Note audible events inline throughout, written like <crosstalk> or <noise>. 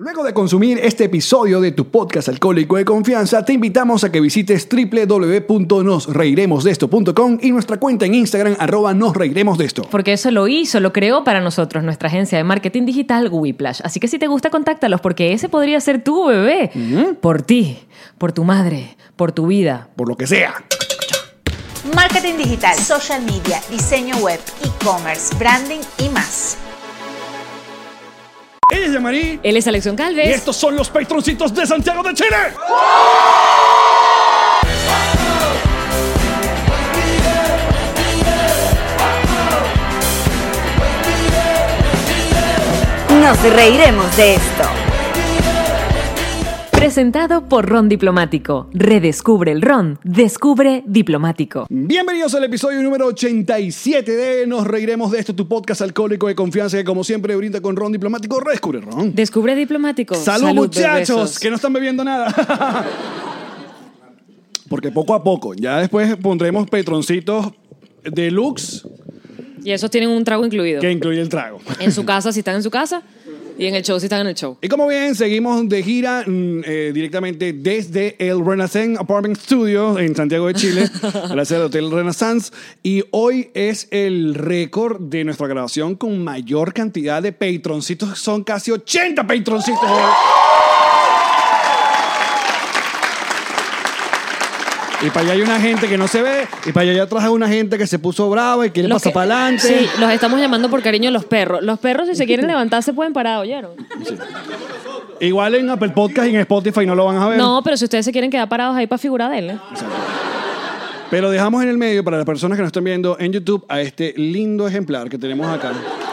Luego de consumir este episodio de tu podcast alcohólico de confianza, te invitamos a que visites www.nosreiremosdeesto.com y nuestra cuenta en Instagram arroba nosreiremosdeesto. Porque eso lo hizo, lo creó para nosotros nuestra agencia de marketing digital Whiplash. Así que si te gusta, contáctalos porque ese podría ser tu bebé. Por ti, por tu madre, por tu vida. Por lo que sea. Marketing digital, social media, diseño web, e-commerce, branding y más. Ella es Yamari Él es Alexión y Calves. estos son los patroncitos de Santiago de Chile. Nos reiremos de esto. Presentado por Ron Diplomático. Redescubre el Ron. Descubre Diplomático. Bienvenidos al episodio número 87 de Nos Reiremos de esto, tu podcast alcohólico de confianza que como siempre brinda con Ron Diplomático. Redescubre Ron. Descubre Diplomático. Salud, muchachos, bebesos. que no están bebiendo nada. <laughs> Porque poco a poco, ya después pondremos petroncitos deluxe Y esos tienen un trago incluido. que incluye el trago. En su casa si están en su casa y en el show si están en el show. Y como ven, seguimos de gira mm, eh, directamente desde el Renaissance Apartment Studio en Santiago de Chile, <laughs> gracias al Hotel Renaissance. Y hoy es el récord de nuestra grabación con mayor cantidad de patroncitos. Son casi 80 patroncitos. hoy. Y para allá hay una gente que no se ve, y para allá atrás hay una gente que se puso brava y quiere Los pasar que- para adelante. Sí, los estamos llamando por cariño los perros. Los perros si se quieren <laughs> levantar se pueden parar, ¿oyeron? Igual en Apple Podcast y en Spotify no lo van a ver. No, pero si ustedes se quieren quedar parados ahí para figurar, denle. Pero dejamos en el medio para las personas que nos están viendo en YouTube a este lindo ejemplar que tenemos acá,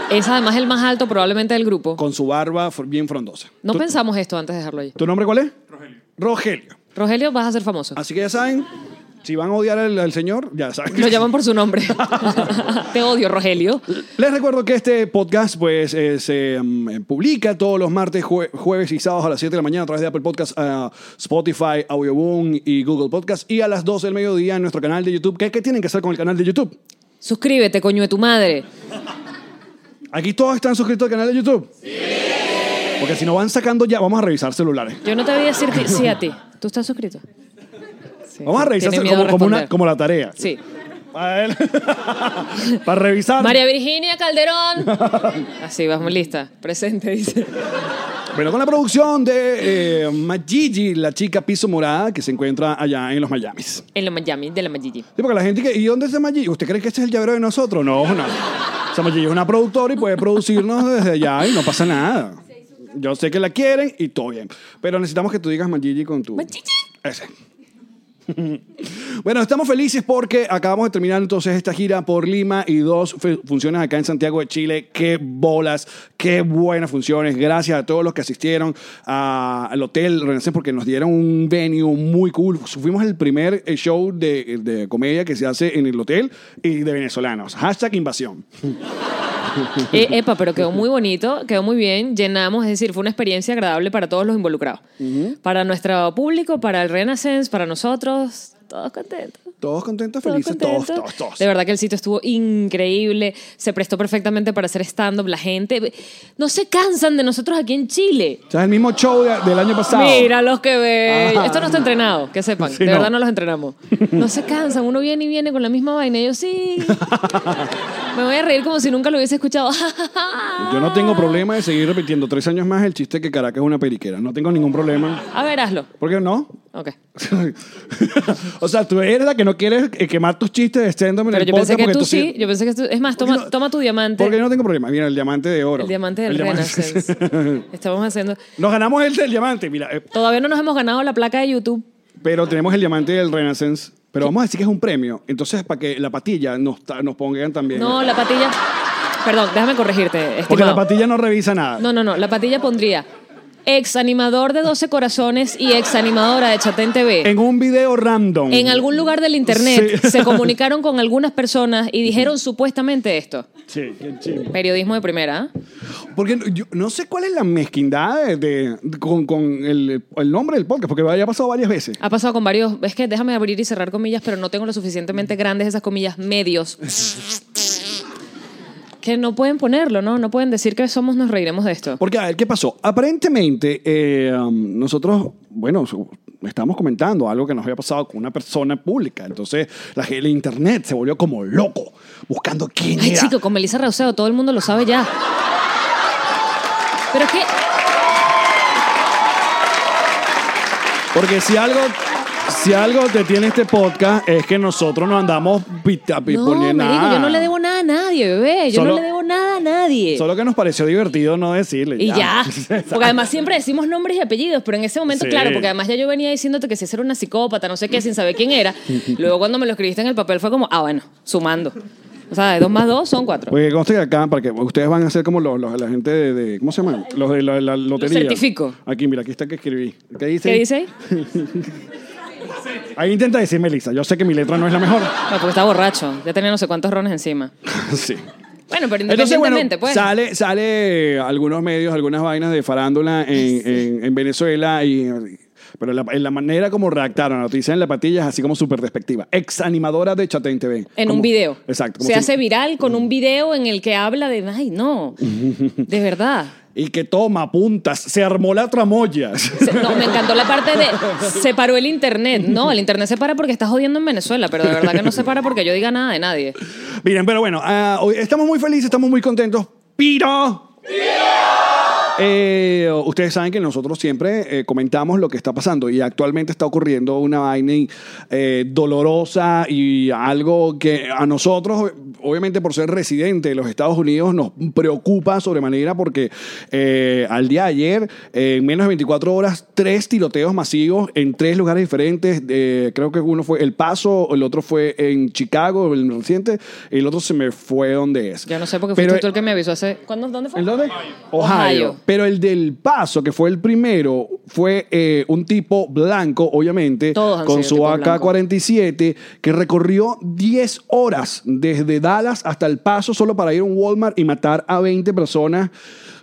Es además el más alto probablemente del grupo. con su barba bien frondosa. No ¿Tu, pensamos esto antes de dejarlo ahí. ¿Tu nombre cuál es? Rogelio. Rogelio. Rogelio, vas a ser famoso. Así que ya saben, si van a odiar al, al señor, ya saben. Lo llaman por su nombre. <laughs> Te odio, Rogelio. Les recuerdo que este podcast pues, eh, se mm, publica todos los martes, jue- jueves y sábados a las 7 de la mañana a través de Apple Podcasts, eh, Spotify, Audioboom y Google Podcasts y a las 12 del mediodía en nuestro canal de YouTube. ¿Qué, qué tienen que hacer con el canal de YouTube? Suscríbete, coño de tu madre. ¿Aquí todos están suscritos al canal de YouTube? Sí. Porque si no van sacando ya, vamos a revisar celulares. Yo no te voy a decir ti- sí a ti. ¿Tú estás suscrito? Sí. Vamos a revisar Tiene miedo como, a como, una- responder. como la tarea. Sí. Para, él. <laughs> Para revisar. María Virginia Calderón. Así, vamos lista. Presente, dice. Bueno, con la producción de eh, la chica piso morada que se encuentra allá en los Miamis. En los Miami, de la Majiji. Sí, porque la gente que, ¿y dónde está Majiji? ¿Usted cree que este es el llavero de nosotros? No, no. O sea, Majiji es una productora y puede producirnos desde allá y no pasa nada. Yo sé que la quieren y todo bien. Pero necesitamos que tú digas Majiji con tu... Majiji. Ese. <laughs> Bueno, estamos felices porque acabamos de terminar entonces esta gira por Lima y dos fu- funciones acá en Santiago de Chile. Qué bolas, qué buenas funciones. Gracias a todos los que asistieron a- al Hotel Renaissance porque nos dieron un venue muy cool. Fuimos el primer eh, show de, de comedia que se hace en el hotel y de venezolanos. Hashtag invasión. <laughs> Eh, <laughs> epa, pero quedó muy bonito, quedó muy bien. Llenamos, es decir, fue una experiencia agradable para todos los involucrados. Para nuestro público, para el Renaissance, para nosotros. Todos contentos. Todos contentos, felices, todos, contentos. todos, todos. De verdad que el sitio estuvo increíble. Se prestó perfectamente para hacer stand-up. La gente no se cansan de nosotros aquí en Chile. O sea, es el mismo show de- del año pasado. Mira los que ven. Ajá. Esto no está entrenado, que sepan. Sí, de no. verdad no los entrenamos. No se cansan. Uno viene y viene con la misma vaina. Y yo, sí. <laughs> Me voy a reír como si nunca lo hubiese escuchado. <laughs> Yo no tengo problema de seguir repitiendo tres años más el chiste que Caracas es una periquera. No tengo ningún problema. A ver, hazlo. ¿Por qué no? Ok. <laughs> o sea, tú eres la que no quieres eh, quemar tus chistes de stand-up en Pero el yo pensé podcast que porque tú sí. Yo pensé que tú... Es más, toma, no- toma tu diamante. Porque yo no tengo problema. Mira, el diamante de oro. El diamante del Renaissance. <laughs> Estamos haciendo... Nos ganamos el del diamante, mira. eh, Todavía no nos hemos ganado la placa de YouTube. pero tenemos el diamante del Renaissance. Pero vamos a decir que es un premio. Entonces, para que la patilla nos, ta- nos pongan también. No, la patilla... Perdón, déjame corregirte, Porque estimado. la patilla no revisa nada. No, no, no. La patilla pondría ex animador de 12 corazones y ex animadora de Chatén TV. En un video random. En algún lugar del internet Sí. se comunicaron con algunas personas y dijeron supuestamente esto. Sí, qué. Periodismo de primera. ¿ah? Porque yo no sé cuál es la mezquindad de, con, con el, el nombre del podcast, porque ha pasado varias veces. Ha pasado con varios. Es que déjame abrir y cerrar comillas, pero no tengo lo suficientemente grandes esas comillas medios. <laughs> Que no pueden ponerlo, ¿no? No pueden decir que somos, nos reiremos de esto. Porque, a ver, ¿qué pasó? Aparentemente, eh, um, nosotros, bueno, su- estamos comentando algo que nos había pasado con una persona pública. Entonces, la, gente- el internet se volvió como loco, buscando quién Ay, era. chico, con Melissa Rauseo, todo el mundo lo sabe ya. Pero es que Porque si algo, si algo te tiene este podcast es que nosotros nos andamos pita- pi- No, poniendo marico, nada. yo no le debo nada a nadie, bebé. Yo Solo- no le debo nada a nadie. Solo que nos pareció divertido no decirle. y ya. <laughs> Porque además siempre decimos nombres y apellidos, pero en ese momento, Sí. claro, porque además ya yo venía diciéndote que si era una psicópata, no sé qué, sin saber quién era. <laughs> Luego cuando me lo escribiste en el papel fue como, ah, bueno, sumando. O sea, de dos más dos son cuatro. Porque conste que acá, para que ustedes van a ser como los, los- la gente de, de- ¿cómo se llama? Los de la, la lotería. certifico. Aquí, mira, aquí está que escribí. ¿Qué dice? ¿Qué dice ahí? <laughs> Ahí intenta decir Melissa. Yo sé que mi letra no es la mejor. No, porque está borracho. Ya tenía no sé cuántos rones encima. <laughs> sí. Bueno, pero Entonces, bueno, independientemente, pues. sale, sale algunos medios, algunas vainas de farándula en, en- en Venezuela y... Pero la, en la manera como redactaron la noticia en la patilla es así como súper despectiva. Ex animadora de Chatén TV. En Como- un video. Exacto. como Se si- hace viral con un video en el que habla de, ay, no, <laughs> de verdad. Y que toma puntas. Se armó la tramoya. No, me encantó la parte de <laughs> se paró el internet. No, el internet se para porque está jodiendo en Venezuela, pero de verdad que no se para porque yo diga nada de nadie. Miren, pero bueno, ah, hoy estamos muy felices, estamos muy contentos. ¡Piro! Eh, ustedes saben que nosotros siempre eh, comentamos lo que está pasando y actualmente está ocurriendo una vaina eh, dolorosa y algo que a nosotros, obviamente por ser residente de los Estados Unidos, nos preocupa sobremanera porque eh, al día de ayer, eh, en menos de 24 horas, tres tiroteos masivos en tres lugares diferentes. eh, creo que uno fue El Paso, el otro fue en Chicago, el reciente, el otro se me fue donde es. Yo no sé porque fuiste tú el que me avisó hace. ¿Cuándo, ¿Dónde fue? ¿En dónde? Ohio. Ohio. Pero el del paso, que fue el primero, fue eh, un tipo blanco, obviamente, con su tipos blancos. AK-47, que recorrió 10 horas desde Dallas hasta el paso solo para ir a un Walmart y matar a 20 personas.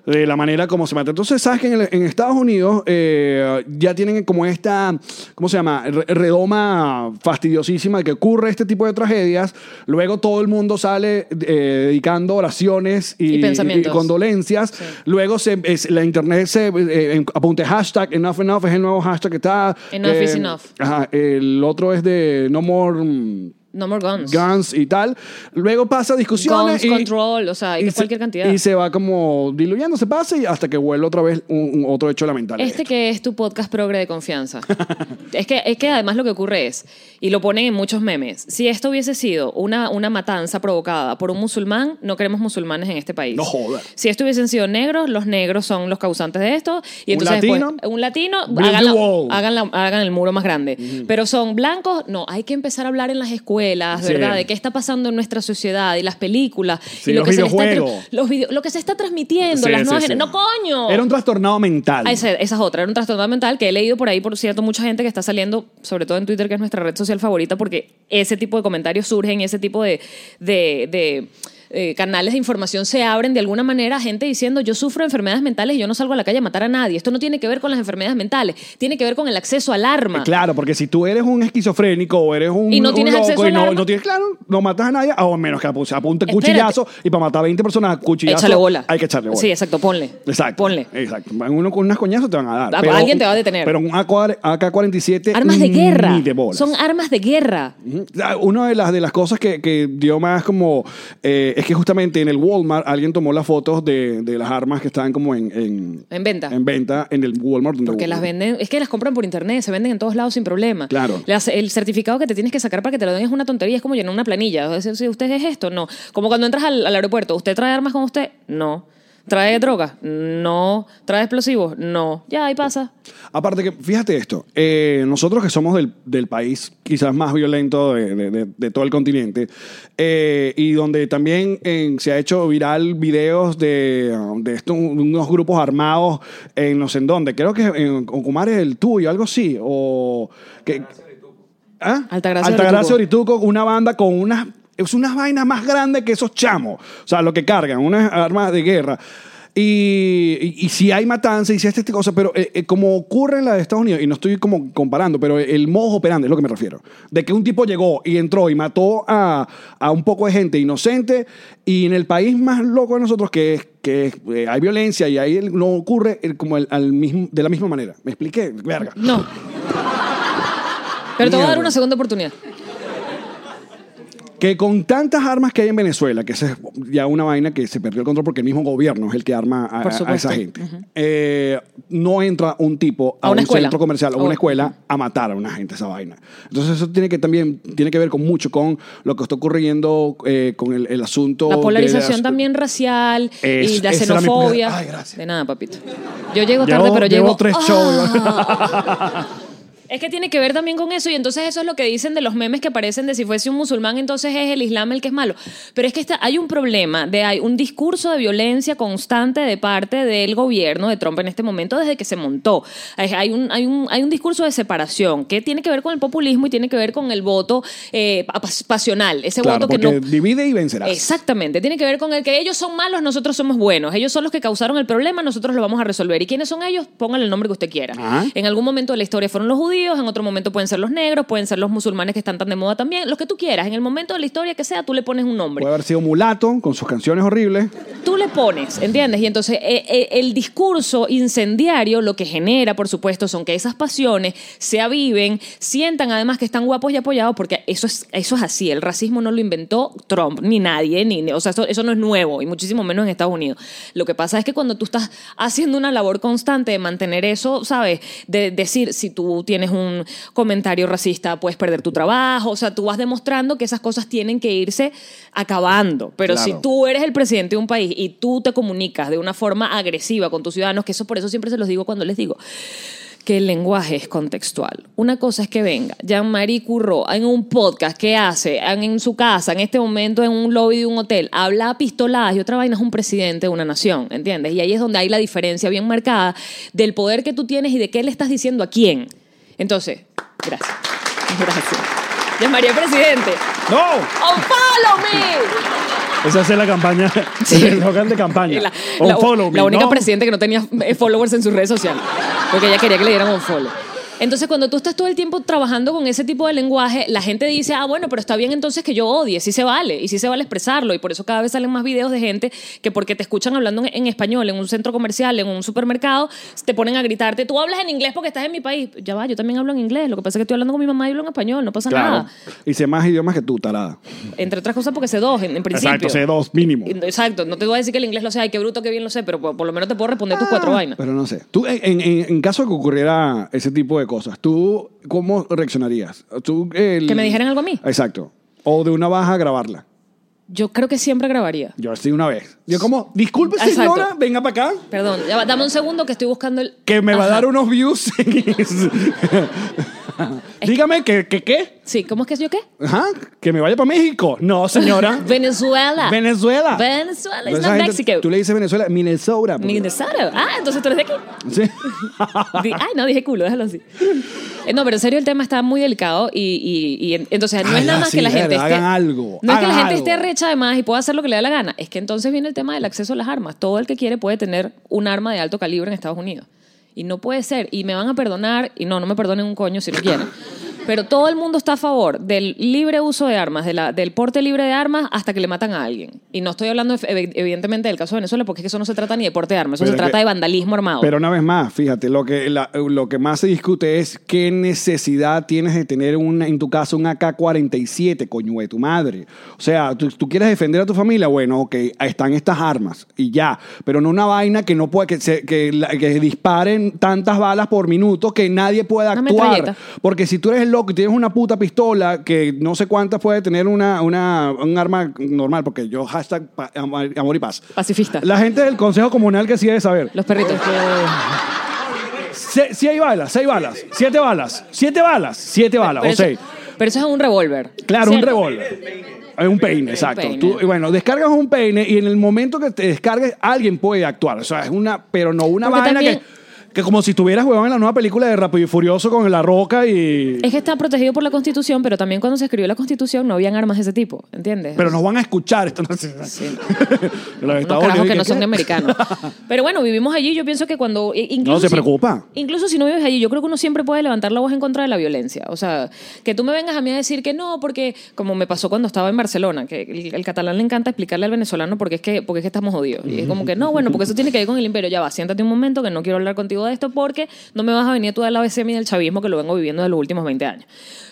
De la manera como se mata. Entonces, sabes que en, el- en Estados Unidos eh, ya tienen como esta, ¿cómo se llama? Re- Redoma fastidiosísima de que ocurre este tipo de tragedias. Luego todo el mundo sale eh, dedicando oraciones y, Y pensamientos. y condolencias. Luego se, es- la internet se eh, apunte hashtag enough enough es el nuevo hashtag que está. Enough Eh, is enough. Ajá, el otro es de no more mm, No more guns. guns y tal. Luego pasa discusiones Guns y, control, o sea, y se- cualquier cantidad. y se va como diluyendo, se pasa y hasta que vuelve otra vez un, un otro hecho lamentable. Este que es tu podcast progre de confianza. <laughs> es, que, es que además lo que ocurre es, y lo ponen en muchos memes, si esto hubiese sido una, una matanza provocada por un musulmán, no queremos musulmanes en este país. No jodas. Si esto hubiesen sido negros, los negros son los causantes de esto. Y ¿Un entonces después, latino? un latino, hagan, la- hagan, la- hagan el muro más grande. Pero son blancos, no, hay que empezar a hablar en las escuelas, ¿verdad? De qué está pasando en nuestra sociedad y las películas. Sí, y lo los que se está los video- lo que se está transmitiendo, Sí, las nuevas sí. gener- ¡No, coño! Era un trastornado mental. Ah, esa, esa es otra, era un trastorno mental que he leído por ahí, por cierto, mucha gente que está saliendo, sobre todo en Twitter, que es nuestra red social favorita, porque ese tipo de comentarios surgen, ese tipo de, de, de, eh, canales de información se abren de alguna manera, gente diciendo, yo sufro de enfermedades mentales y yo no salgo a la calle a matar a nadie. Esto no tiene que ver con las enfermedades mentales, tiene que ver con el acceso al arma. Eh, Claro, porque si tú eres un esquizofrénico o eres un, Y no un tienes loco acceso y al no, arma. no tienes, claro, no matas a nadie, a menos que apunte Espérate. cuchillazo y para matar a 20 personas a cuchillazo Échale bola. hay que echarle bola. Sí, exacto, ponle. Exacto. Ponle. Exacto. Uno con unas coñazos te van a dar. Ah, alguien te va a detener. Pero un AK-47 Armas de guerra. de bolas. Son armas de guerra. Ah, Una de las, de las cosas que, que dio más como... eh, es que justamente en el Walmart alguien tomó las fotos de, de las armas que estaban como en... En, En venta. En venta en el Walmart. donde- Porque las venden, es que las compran por internet, se venden en todos lados sin problema. Claro. Las- el certificado que te tienes que sacar para que te lo den es una tontería, es como llenar una planilla. O sea, Si usted es esto, no. Como cuando entras al, al aeropuerto, ¿usted trae armas con usted? No. ¿Trae droga? No. ¿Trae explosivos? No. Ya, ahí pasa. Aparte que, fíjate esto, eh, nosotros que somos del, del país quizás más violento de, de- de- de todo el continente, eh, y donde también eh, se ha hecho viral videos de, de estos, unos grupos armados en no sé en dónde, creo que en Ocumar es el tuyo, algo así, o... Que, ¿Ah? Altagracia Altagracia Orituco. Orituco, una banda con unas, es unas vainas más grandes que esos chamos, o sea, lo que cargan, unas armas de guerra. Y, y, y si hay matanza y si hay este cosa, pero eh, eh, como ocurre en la de Estados Unidos, y no estoy como comparando, pero el modo operandi es lo que me refiero, de que un tipo llegó y entró y mató a, a un poco de gente inocente, y en el país más loco de nosotros, que es que eh, hay violencia y ahí no ocurre el- como el- al mismo, de la misma manera. ¿Me expliqué? Verga. No. <laughs> Pero te voy a dar una segunda oportunidad. Que con tantas armas que hay en Venezuela, que esa es ya una vaina que se perdió el control porque el mismo gobierno es el que arma a, esa gente, eh, no entra un tipo a, un escuela. centro comercial o a una escuela a matar a una gente esa vaina. Entonces eso tiene que también tiene que ver con mucho con lo que está ocurriendo eh, con el, el asunto La de polarización las- también racial Es- y la xenofobia. Ay, gracias. De nada, papito. Yo llego Llevo- tarde, pero llevo llego. tres ¡Ah! <laughs> <laughs> Es que tiene que ver también con eso y entonces eso es lo que dicen de los memes que aparecen de si fuese un musulmán entonces es el islam el que es malo. Pero es que está, hay un problema, de hay un discurso de violencia constante de parte del gobierno de Trump en este momento desde que se montó. Hay, hay un, hay, un, hay un discurso de separación que tiene que ver con el populismo y tiene que ver con el voto eh, pas- pasional, ese Claro, voto que no... divide y vencerás. Exactamente, tiene que ver con el que ellos son malos, nosotros somos buenos. Ellos son los que causaron el problema, nosotros lo vamos a resolver. ¿Y quiénes son ellos? Pónganle el nombre que usted quiera. Ajá. En algún momento de la historia fueron los judíos, en otro momento pueden ser los negros, pueden ser los musulmanes que están tan de moda también, los que tú quieras. En el momento de la historia que sea, tú le pones un nombre. Puede haber sido mulato con sus canciones horribles. Tú le pones, ¿entiendes? Y entonces eh, eh, el discurso incendiario lo que genera, por supuesto, son que esas pasiones se aviven, sientan además que están guapos y apoyados, porque eso es, eso es así. El racismo no lo inventó Trump, ni nadie, ni, o sea, eso, eso no es nuevo, y muchísimo menos en Estados Unidos. Lo que pasa es que cuando tú estás haciendo una labor constante de mantener eso, ¿sabes? De decir, si tú tienes un comentario racista, puedes perder tu trabajo, o sea, tú vas demostrando que esas cosas tienen que irse acabando. Pero Claro. si tú eres el presidente de un país y tú te comunicas de una forma agresiva con tus ciudadanos, que eso por eso siempre se los digo cuando les digo que el lenguaje es contextual. Una cosa es que venga Jean-Marie Curro en un podcast que hace en, su casa, en este momento en un lobby de un hotel, habla a pistoladas y otra vaina es un presidente de una nación, ¿entiendes? Y ahí es donde hay la diferencia bien marcada del poder que tú tienes y de qué le estás diciendo a quién. Entonces, gracias. <laughs> Gracias. Jean-Marie, presidente. ¡No! ¡Oh, follow me! Esa es la campaña, <laughs> Sí. el eslogan de campaña. La, la- me, la única ¿no? presidente que no tenía eh, followers en sus redes sociales. Porque ella quería que le dieran un follow. Entonces, cuando tú estás todo el tiempo trabajando con ese tipo de lenguaje, la gente dice, ah, bueno, pero está bien entonces que yo odie, sí se vale, y sí se vale expresarlo, y por eso cada vez salen más videos de gente que porque te escuchan hablando en, español en un centro comercial, en un supermercado, te ponen a gritarte, tú hablas en inglés porque estás en mi país. Ya va, yo también hablo en inglés, lo que pasa es que estoy hablando con mi mamá y hablo en español, no pasa Claro. nada. Y sé más idiomas que tú, tarada. Entre otras cosas porque sé dos, en, en principio. Exacto, sé dos mínimo. Exacto, no te voy a decir que el inglés lo sé, ay, qué bruto, qué bien lo sé, pero por, por lo menos te puedo responder tus Ah. cuatro vainas. Pero no sé. Tú, en, en- en caso de que ocurriera ese tipo de cosas, ¿tú cómo reaccionarías? ¿Tú, el- ¿Que me dijeran algo a mí? Exacto. O de una baja grabarla. Yo creo que siempre grabaría. Yo así una vez. Yo como, disculpe Exacto. señora, venga para acá, Perdón, ya va, dame un segundo que estoy buscando el... que me va a dar unos views. <laughs> <laughs> <laughs> Dígame, ¿que, que qué? Sí, ¿cómo es que es yo qué? Ajá, que me vaya para México. No, señora. <laughs> Venezuela. Venezuela. Venezuela, Esa not Mexico. Tú le dices Venezuela, Minnesota. porque- Minnesota. Ah, entonces tú eres de aquí. Sí. <laughs> Ay, no, dije culo, déjalo así. Eh, No, pero en serio el tema está muy delicado y, y- y en- entonces no es Ay, nada más sí, que la gente esté... hagan algo, No es que la gente esté recha además y pueda hacer lo que le da la gana. Es que entonces viene el tema del acceso a las armas. Todo el que quiere puede tener un arma de alto calibre en Estados Unidos. Y no puede ser. Y me van a perdonar, y no, no me perdonen un coño si no quieren. Pero todo el mundo está a favor del libre uso de armas, de la, del porte libre de armas hasta que le matan a alguien. Y no estoy hablando ev- evidentemente del caso de Venezuela, porque es que eso no se trata ni de porte de armas, eso Pero se trata que- de vandalismo armado. Pero una vez más, fíjate, lo que, la- lo que más se discute es qué necesidad tienes de tener una, en tu casa un AK-47, coño de tu madre. O sea, ¿tú, tú quieres defender a tu familia, bueno, ok, están estas armas y ya. Pero no una vaina que no puede, que, se- que, que disparen tantas balas por minuto que nadie pueda actuar. Porque si tú eres el loco y tienes una puta pistola que no sé cuántas puede tener una, una, un arma normal, porque yo hashtag pa- amor, amor y paz. Pacifista. La gente del Consejo Comunal que sí debe saber. Los perritos. Se- Si hay balas, seis balas, siete balas, siete balas, siete balas, pero, o seis. pero eso es un revólver. Claro, un ¿cierto? revólver. Es un peine, exacto. peine. Tú- y bueno, descargas un peine y en el momento que te descargues, alguien puede actuar. O sea, es una, pero no una Porque vaina también- que, que como si estuvieras huevón en la nueva película de Rápido y Furioso con la roca y. Es que está protegido por la Constitución, pero también cuando se escribió la Constitución no habían armas de ese tipo, ¿entiendes? Pero nos van a escuchar esto. No sé. Sí. <laughs> Los Unos Estados carajos Unidos, que no ¿qué? son americanos. <laughs> Pero bueno, vivimos allí. Yo pienso que cuando. Incluso No se si- preocupa. incluso si no vives allí, yo creo que uno siempre puede levantar la voz en contra de la violencia. O sea, que tú me vengas a mí a decir que no, porque como me pasó cuando estaba en Barcelona, que el, el catalán le encanta explicarle al venezolano porque es que, porque es que estamos jodidos. Y es como que no, bueno, porque eso tiene que ver con el imperio. Ya va, siéntate un momento que no quiero hablar contigo de esto porque no me vas a venir tú del ABC y del chavismo que lo vengo viviendo de los últimos 20 años.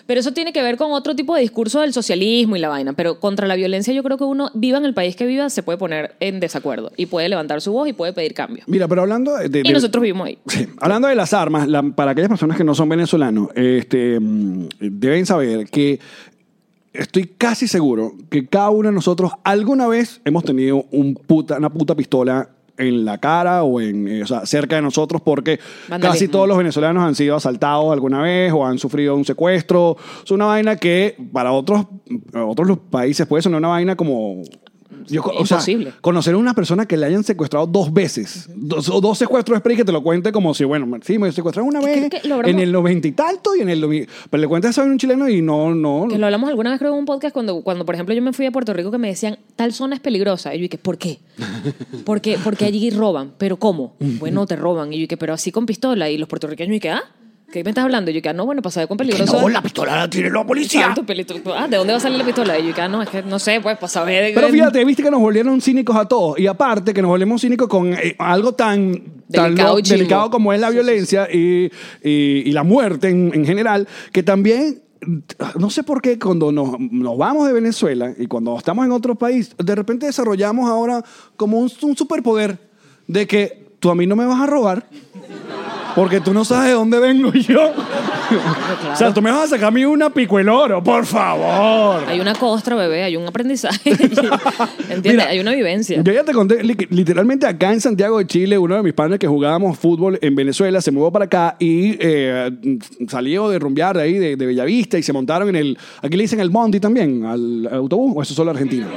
Pero eso tiene que ver con otro tipo de discurso del socialismo y la vaina. Pero contra la violencia yo creo que uno, viva en el país que viva, se puede poner en desacuerdo y puede levantar su voz y puede pedir cambio. Mira, pero hablando de. de- Y nosotros vivimos ahí. Sí. Hablando de las armas, la- para aquellas personas que no son venezolanos, este, mm, deben saber que estoy casi seguro que cada uno de nosotros alguna vez hemos tenido un puta, una puta pistola en la cara o, en, eh, o sea, cerca de nosotros porque Vandalismo. casi todos los venezolanos han sido asaltados alguna vez o han sufrido un secuestro. Es una vaina que para otros, otros países puede ser una vaina como... Yo, o sea, Imposible. conocer a una persona que le hayan secuestrado dos veces, dos, o dos secuestros es que te lo cuente como si, bueno, sí, me secuestraron una vez que en el noventa y tanto y en el... Pero le cuentas eso a un chileno y no, no... Que lo hablamos alguna vez creo en un podcast cuando, cuando por ejemplo, yo me fui a Puerto Rico que me decían, tal zona es peligrosa. Y yo dije, ¿por qué? Porque, porque allí roban. ¿Pero cómo? Bueno, te roban. Y yo dije, pero así con pistola. Y los puertorriqueños, y que, ¿ah? ¿Qué me estás hablando? Y yo que, ah, no, bueno, pasar con peligroso. no, la pistola la tiene la policía. Exacto, pelito- Ah, ¿de dónde va a salir la pistola? Y yo que, ah, no, es que no sé, pues, para saber. Pero fíjate, viste que nos volvieron cínicos a todos. Y aparte que nos volvemos cínicos con eh, algo tan, tan Delicado lo- y chimbo. delicado como es la violencia Y, y- y la muerte en, en general, que también... No sé por qué cuando nos, nos vamos de Venezuela y cuando estamos en otro país, de repente desarrollamos ahora como un, un superpoder de que tú a mí no me vas a robar porque tú no sabes de dónde vengo yo. <laughs> O sea, tú me vas a sacar a mí una pico el oro, por favor. Hay una costra, bebé, hay un aprendizaje. <laughs> ¿Entiendes? Mira, hay una vivencia. Yo ya te conté, li- literalmente acá en Santiago de Chile, uno de mis padres que jugábamos fútbol en Venezuela se mudó para acá y eh, salió de rumbear de ahí, de, de Bellavista, y se montaron en el. Aquí le dicen el Bondi también, al, al autobús, o eso es solo argentino.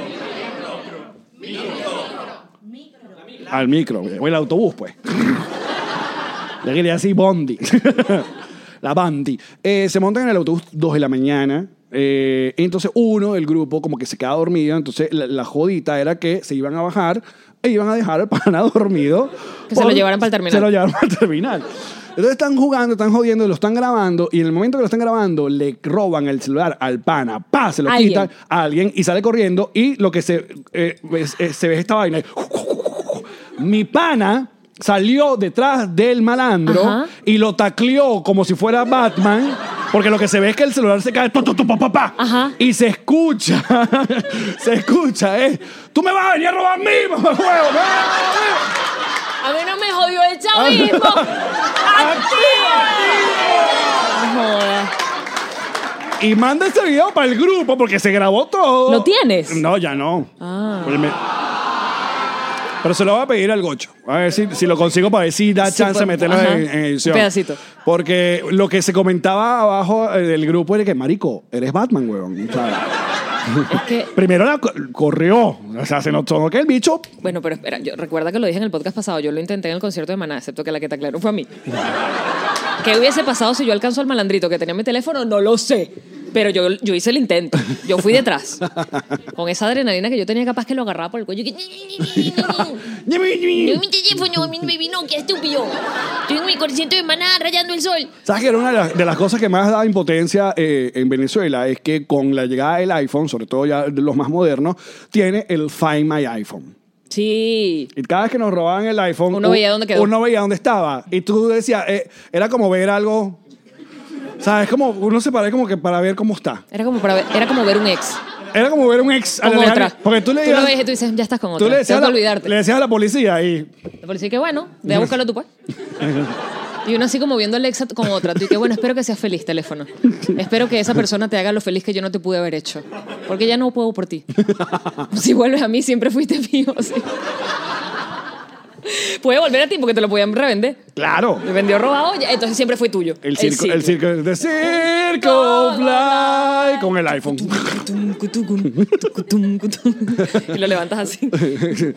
Al micro, o el autobús, pues. Le quería así Bondi. <laughs> la Bandi. Eh, se montan en el autobús 2 de la mañana. eh, entonces uno del grupo como que se queda dormido. Entonces la, la jodita era que se iban a bajar e iban a dejar al pana <laughs> dormido. Que se lo llevaran para el terminal. Se lo llevaron para el terminal. Entonces están jugando, están jodiendo, lo están grabando y en el momento que lo están grabando le roban el celular al pana, pa, se lo Alguien. quitan a alguien y sale corriendo y lo que se, eh, es- es- se ve esta vaina. <laughs> Mi pana salió detrás del malandro Ajá. y lo tacleó como si fuera Batman. Porque lo que se ve es que el celular se cae tu, tu, tu, pa, pa, pa. Ajá. y se escucha, <laughs> se escucha, eh. Tú me vas a venir a robar a mí, <laughs> mamá huevo. a mí". No me jodió el <laughs> chavismo. ¡A ti! No jodas. Y manda ese video para el grupo porque se grabó todo. ¿Lo tienes? No, ya no. Ah. Me- Pero se lo voy a pedir al gocho. A ver si, si lo consigo para ver si da Sí, chance de pues, meterlo ajá. en, en edición. Un pedacito. Porque lo que se comentaba abajo eh, del grupo era que, marico, eres Batman, weón. O sea, Es que, <laughs> primero la co- corrió. O sea, se notó que el bicho... bueno, pero espera, yo recuerda que lo dije en el podcast pasado, yo lo intenté en el concierto de Maná, excepto que la que te aclaró fue a mí. <laughs> ¿Qué hubiese pasado si yo alcanzo al malandrito que tenía mi teléfono? No lo sé. Pero yo, yo hice el intento. Yo fui detrás. <laughs> Con esa adrenalina que yo tenía capaz que lo agarraba por el cuello. y que- mi teléfono, mi baby, estúpido. Estoy en mi de Maná rayando el sol. ¿Sabes que era una de las, de las cosas que más daba impotencia eh, en Venezuela? Es que con la llegada del iPhone, sobre todo ya los más modernos, tiene el Find My iPhone. Sí. Y cada vez que nos robaban el iPhone, Uno veía dónde quedó. Uno veía dónde estaba. Y tú decías, eh, era como ver algo. ¿Sabes? Como uno se para como que para ver cómo está. Era como, para ver, era como ver un ex. Era como ver un ex. Con alejado, otra. Porque tú le tú lo ibas- ves y tú dices, ya estás con otra. tú le decías, Tengo a que la, olvidarte. le decías a la policía y. La policía que bueno, ve a buscarlo tú pues. Y uno así como viendo a Alexa con otra. Tú y que bueno, espero que seas feliz, teléfono. Espero que esa persona te haga lo feliz que yo no te pude haber hecho. Porque ya no puedo por ti. Si vuelves a mí, siempre fuiste mío. sí. Puede volver a ti porque te lo podían revender. Claro. Me vendió robado, entonces siempre fue tuyo. El circo, el circo, de Circo Fly con el iPhone. y lo levantas así. <laughs>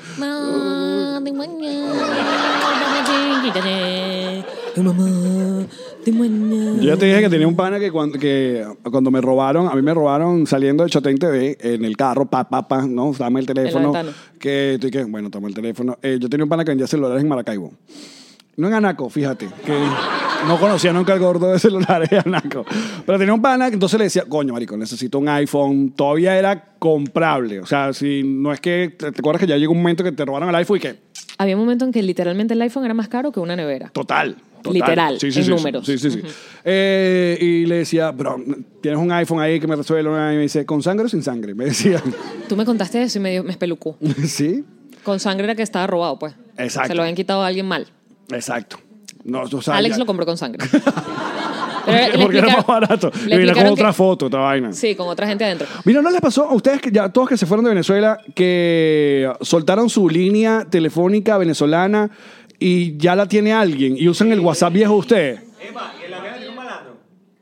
Yo ya te dije que tenía un pana que cuando, que cuando me robaron, a mí me robaron saliendo de Chotén TV en el carro, pa, pa, pa, no, dame el teléfono. que, estoy que, bueno, toma el teléfono. Eh, yo tenía un pana que vendía celulares en Maracaibo. No en Anaco, fíjate, que no conocía nunca el gordo de celulares de Anaco. Pero tenía un pana que entonces le decía, coño, marico, necesito un iPhone. Todavía era comprable. O sea, si no es que, ¿te, te acuerdas que ya llegó un momento que te robaron el iPhone y que, Había un momento en que literalmente el iPhone era más caro que una nevera. Total. Total. Literal, en sí, números. Sí, sí, sí. Eh, y le decía, bro, tienes un iPhone ahí que me resuelve. Y me dice, ¿con sangre o sin sangre? Me decía, Tú me contaste eso y me, dio- me espelucó. <laughs> sí, Con sangre era que estaba robado, pues. Exacto. Se lo habían quitado a alguien mal. exacto. No, o sea, Alex ya- lo compró con sangre. <laughs> Porque, era más barato. le Y venía con otra que- foto, otra vaina. Sí, con otra gente adentro. Mira, ¿no les pasó a ustedes, que ya todos que se fueron de Venezuela, que soltaron su línea telefónica venezolana y ya la tiene alguien y usan el WhatsApp viejo de ustedes?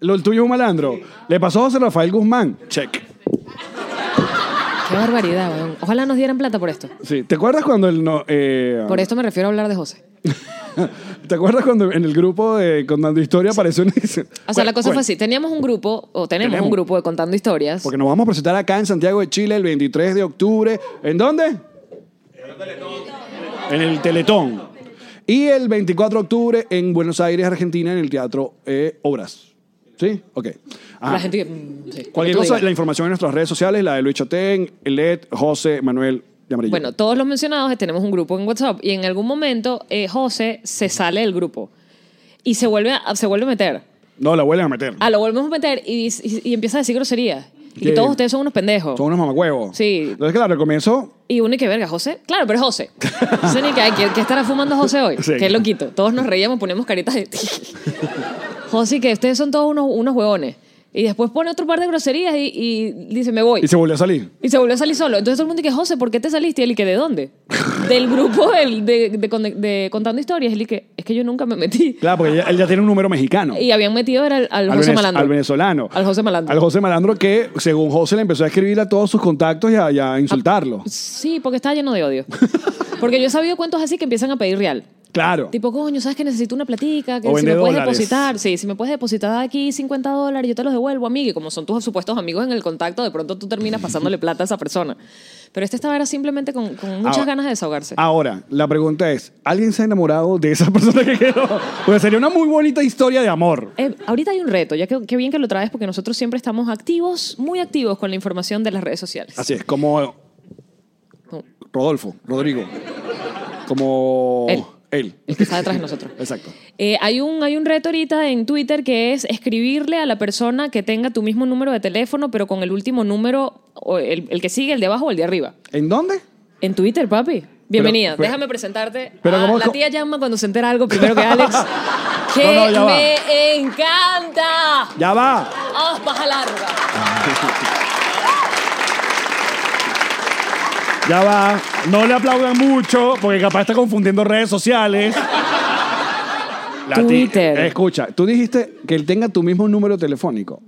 ¿Lo el tuyo es un malandro? ¿Le pasó a José Rafael Guzmán? Check. Qué barbaridad, weón. Ojalá nos dieran plata por esto. Sí. ¿Te acuerdas cuando el no, eh, Por esto me refiero a hablar de José. <laughs> ¿Te acuerdas cuando en el grupo de Contando Historia apareció un... O sea, la cosa fue así. Teníamos un grupo, o tenemos, Tenemos. un grupo de contando historias. Porque nos vamos a presentar acá en Santiago de Chile el 23 de octubre. ¿En dónde? En el Teletón. Y el 24 de octubre en Buenos Aires, Argentina, en el Teatro eh, Obras. ¿Sí? Ok. Ajá. La gente que. mm, sí, Cualquier cosa, la información en nuestras redes sociales, la de Luis Chotén, Led, José, Manuel. Bueno, todos los mencionados tenemos un grupo en WhatsApp y en algún momento eh, José se sale del grupo y se vuelve a, se vuelve a meter. No, la vuelven a meter. Ah, lo volvemos a meter y, y- y empieza a decir groserías. Y todos ustedes son unos pendejos. Son unos mamacuevos. Sí. Entonces, claro, al comienzo Y uno y que verga, José. Claro, pero es José. Entonces, ni que, ay, ¿qué, qué estará fumando José hoy? <laughs> Sí. Qué loquito. Todos nos reíamos, poníamos caritas de... <laughs> José, que ustedes son todos unos, unos huevones. Y después pone otro par de groserías y, y dice, me voy. y se volvió a salir. Y se volvió a salir solo. Entonces todo el mundo dice, José, ¿por qué te saliste? Y él, ¿y que de dónde? <laughs> Del grupo del- de, de, Contando Historias. Él, y que es que yo nunca me metí. Claro, porque ya- él ya tiene un número mexicano. Y habían metido era al, al al, José venez- Malandro. al venezolano. Al José Malandro. Al José Malandro que, según José, le empezó a escribir a todos sus contactos y a, y a insultarlo. Sí, porque está lleno de odio. <laughs> Porque yo he sabido cuentos así que empiezan a pedir real. Claro. Tipo, coño, ¿sabes que necesito una platica? Que O si vende me puedes dólares. depositar. Sí, si me puedes depositar aquí 50 dólares, yo te los devuelvo, amigo. Y como son tus supuestos amigos en el contacto, de pronto tú terminas pasándole plata a esa persona. Pero este estaba era simplemente con, con muchas Ahora- ganas de desahogarse. Ahora, la pregunta es, ¿alguien se ha enamorado de esa <laughs> persona que quedó? Porque sería una muy bonita historia de amor. Eh, ahorita hay un reto, ya que qué bien que lo traes, porque nosotros siempre estamos activos, muy activos con la información de las redes sociales. Así es, como Rodolfo, Rodrigo. Como Él. Él. El que está detrás de nosotros. <laughs> Exacto. Eh, hay, un, hay un reto ahorita en Twitter que es escribirle a la persona que tenga tu mismo número de teléfono, pero con el último número, o el, el que sigue, el de abajo o el de arriba. ¿En dónde? En Twitter, papi. Bienvenida. pero- Déjame presentarte. pero a ¿cómo- la tía llama cuando se entera algo primero que <laughs> Alex. que No, no, ya va. me encanta. Ya va. ¡Ah, baja larga! <laughs> Ya va. No le aplaudan mucho porque capaz está confundiendo redes sociales. La ti- Twitter. Escucha, tú dijiste que él tenga tu mismo número telefónico.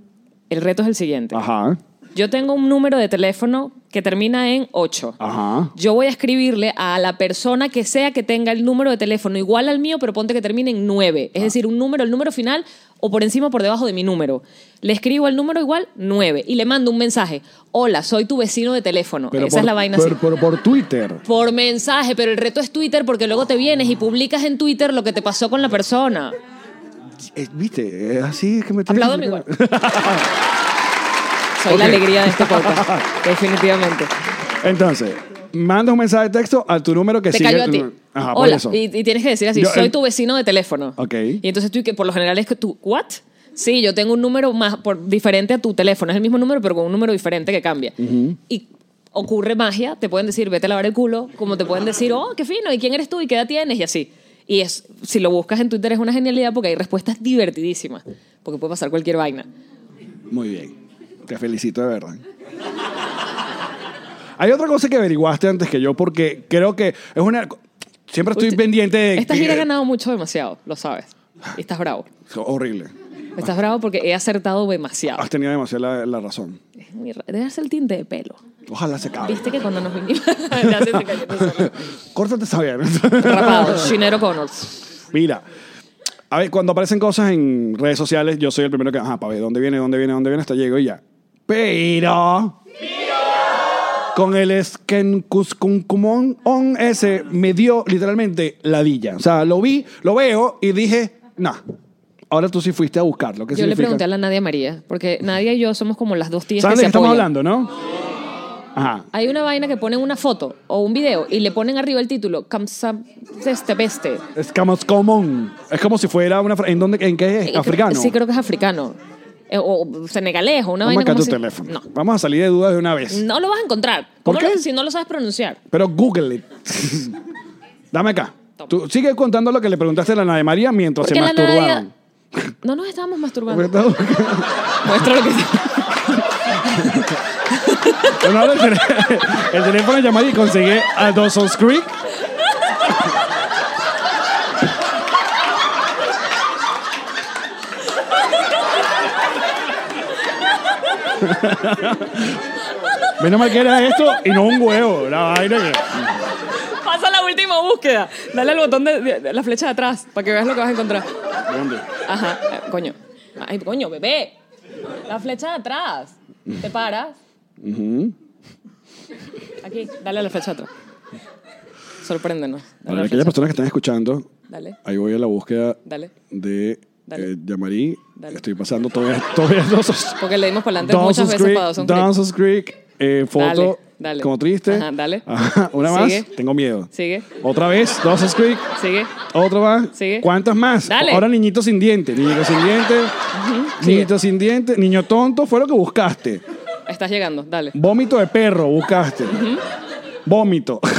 El reto es el siguiente. Ajá. Yo tengo un número de teléfono que termina en 8. Ajá. Yo voy a escribirle a la persona que sea que tenga el número de teléfono igual al mío, pero ponte que termine en 9. Ah. Es decir, un número, el número final o por encima o por debajo de mi número. Le escribo el número igual 9 y le mando un mensaje. Hola, soy tu vecino de teléfono. Esa por, es la vaina por, así. por- por Twitter. Por mensaje, pero el reto es Twitter porque luego te vienes y publicas en Twitter lo que te pasó con la persona. Eh, ¿Viste? Así es que me Apláudame igual. <laughs> Soy la alegría de este podcast, <laughs> definitivamente. Entonces, manda un mensaje de texto a tu número que Te sigue cayó a ti. Ajá, por Hola. eso. Y, y tienes que decir así, Yo, soy eh, tu vecino de teléfono. Ok. Y entonces tú, que por lo general es que tú, ¿what? Sí, yo tengo un número más por, diferente a tu teléfono. Es el mismo número, pero con un número diferente que cambia. Y ocurre magia. Te pueden decir, vete a lavar el culo. Como te pueden decir, oh, qué fino. ¿Y quién eres tú? ¿Y qué edad tienes? Y así. Y es, si lo buscas en Twitter es una genialidad porque hay respuestas divertidísimas. Porque puede pasar cualquier vaina. Muy bien. Te felicito de verdad. Hay otra cosa que averiguaste antes que yo porque creo que es una... Siempre estoy Usted- pendiente de... Esta que- gira ha ganado mucho demasiado, lo sabes. Y estás bravo. Horrible. Estás bravo porque he acertado demasiado. Has tenido demasiada la, la razón. Es muy ra- Debe ser el tinte de pelo. Ojalá se acabe. Viste que cuando nos vinimos. <laughs> ya se te cayó solo. <laughs> Córtate esa bien. Rapado, Shinero Connors. Mira, a ver, cuando aparecen cosas en redes sociales, yo soy el primero que, ajá, para ver dónde viene, dónde viene, dónde viene, hasta llego y ya. Pero. Con el Skenkuskunkumon on ese me dio literalmente ladilla. O sea, lo vi, lo veo y dije, no. Ahora tú sí fuiste a buscarlo. ¿Qué Yo le significa? pregunté a la Nadia María, porque Nadia y yo somos como las dos tías ¿Saben que de se qué estamos apoyan. hablando, no? Ajá. Hay una vaina que ponen una foto o un video y le ponen arriba el título Kamsa este peste. Es como, común. Es como si fuera una. fra- ¿En dónde? ¿En qué es? ¿Africano? Sí, creo que es africano. Eh, O, senegalés o una Vamos vaina acá como tu así. teléfono. No. Vamos a salir de dudas de una vez. No lo vas a encontrar. ¿Por ¿Cómo qué? lo- si no lo sabes pronunciar. Pero Google it. <laughs> Dame acá. Toma. Tú sigue contando lo que le preguntaste a la de María mientras se la. Nadia... No nos estábamos masturbando. <laughs> Muestra lo que <laughs> Bueno, ahora el, tele- el teléfono de llamar y conseguí a Dawson's Creek. <laughs> Menos mal que era esto y no un huevo. La vaina que... Pasa la última búsqueda. Dale al botón de, de- de la flecha de atrás para que veas lo que vas a encontrar. ¿Dónde? Ajá, eh, coño. Ay, coño, bebé. La flecha de atrás. Te paras. Aquí, dale a la flecha de atrás. Sorpréndenos. Para la aquellas personas que están escuchando, Dale, ahí voy a la búsqueda dale. de Dale. eh. Dale. Estoy pasando todavía, <laughs> todavía Dawson's, Porque le dimos para adelante muchas Dawson's veces Creek. para Dawson Creek. Dawson's Creek. eh, foto Dale, dale. como triste. Ajá, dale. <laughs> Ajá, Una más. Sigue. Tengo miedo. Sigue, Otra vez, Dawson's Creek. sigue. Otra más. Sigue. ¿Cuántas más? Dale. Ahora niñito sin dientes. Niñito sin dientes. Sigue. Niñito sin dientes. Niño tonto fue lo que buscaste. Estás llegando, dale. Vómito de perro buscaste. Vómito. <laughs>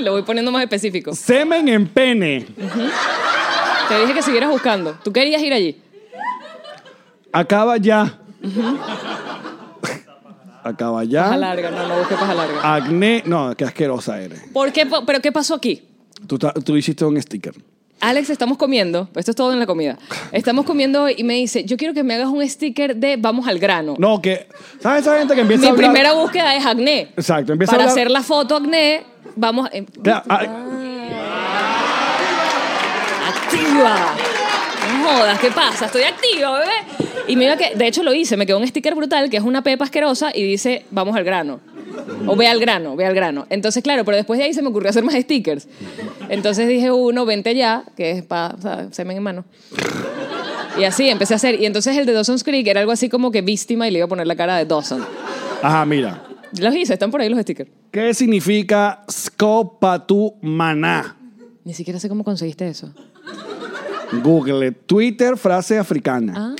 Lo voy poniendo más específico. Semen en pene. Te dije que siguieras buscando. ¿Tú querías ir allí? Acaba ya. Acaba Paja ya. larga, no, no busqué paja larga. Acné. No, qué asquerosa eres. ¿Por qué? po- ¿Pero qué pasó aquí? Tú, ta- tú hiciste un sticker. Alex, estamos comiendo. Esto es todo en la comida. Estamos comiendo y me dice, yo quiero que me hagas un sticker de vamos al grano. No, que. ¿Sabes esa gente que empieza Mi a hablar? primera búsqueda es acné. Exacto, empieza Para a hablar. hacer la foto acné, vamos... eh, Claro, ah, activa. No jodas, ¿qué pasa? Estoy activa, bebé. Y mira que, de hecho lo hice, me quedó un sticker brutal que es una pepa asquerosa y dice, vamos al grano. O ve al grano, ve al grano. Entonces, claro, pero después de ahí se me ocurrió hacer más stickers. Entonces dije, uno, vente ya, que es para, o sea, semen en mano. Y así empecé a hacer. Y entonces el de Dawson's Creek era algo así como que víctima y le iba a poner la cara de Dawson. Ajá, mira. Los hice, están por ahí los stickers. ¿Qué significa Scopatu maná? Ni siquiera sé cómo conseguiste eso. Google, Twitter, frase africana. Ah.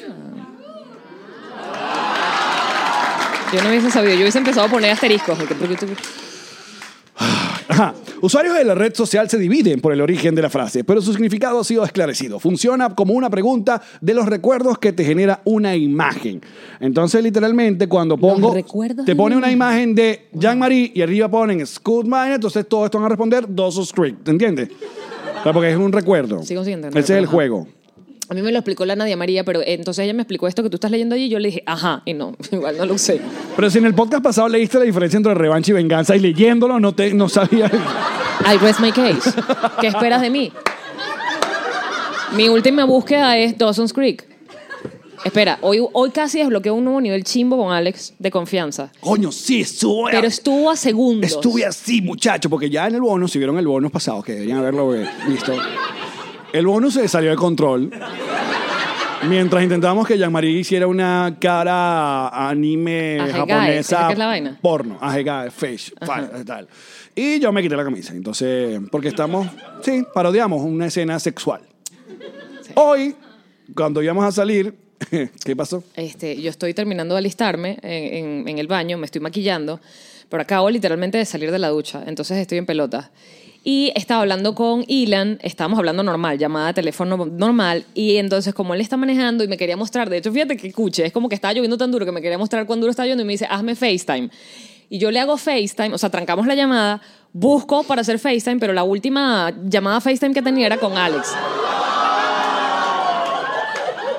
Yo no hubiese sabido, yo hubiese empezado a poner asteriscos. porque- porque- Ajá. Usuarios de la red social se dividen por el origen de la frase, pero su significado ha sido esclarecido. Funciona como una pregunta de los recuerdos que te genera una imagen. Entonces, literalmente, cuando pongo. Te pone una imagen de Jean-Marie y arriba ponen Scoot Mine, entonces todos estos van a responder Dawson's Creek. ¿Te entiendes? Sea, porque es un recuerdo. Sigo sin entender, Ese es el ajá. juego. A mí me lo explicó la Nadia María, pero entonces ella me explicó esto que tú estás leyendo allí y yo le dije, ajá, y no, <laughs> igual no lo usé. Pero si en el podcast pasado leíste la diferencia entre revancha y venganza y leyéndolo no, te, no sabías. I rest my case. ¿Qué esperas de mí? Mi última búsqueda es Dawson's Creek. Espera, hoy, hoy casi desbloqueó un nuevo nivel chimbo con Alex de confianza. Coño, sí, estuve. Pero estuvo a segundos. Estuve así, muchacho, porque ya en el bonus, si vieron el bonus pasado, que deberían haberlo eh, visto, el bonus se salió de control. Mientras intentábamos que Jean-Marie hiciera una cara anime Ajegai, japonesa. ¿esa qué es la vaina? Porno, ajegai, fish, fi- tal. Y yo me quité la camisa. Entonces, porque estamos, sí, parodiamos una escena sexual. Hoy, cuando íbamos a salir, <laughs> ¿qué pasó? Este, yo estoy terminando de alistarme en, en- en el baño, me estoy maquillando, pero acabo literalmente de salir de la ducha, entonces estoy en pelotas. Y estaba hablando con Ilan, estábamos hablando normal, llamada de teléfono normal. Y entonces, como él está manejando y me quería mostrar, de hecho, fíjate que escuche, es como que estaba lloviendo tan duro que me quería mostrar cuán duro está lloviendo y me dice, hazme FaceTime. Y yo le hago FaceTime, o sea, trancamos la llamada, busco para hacer FaceTime, pero la última llamada FaceTime que tenía era con Alex.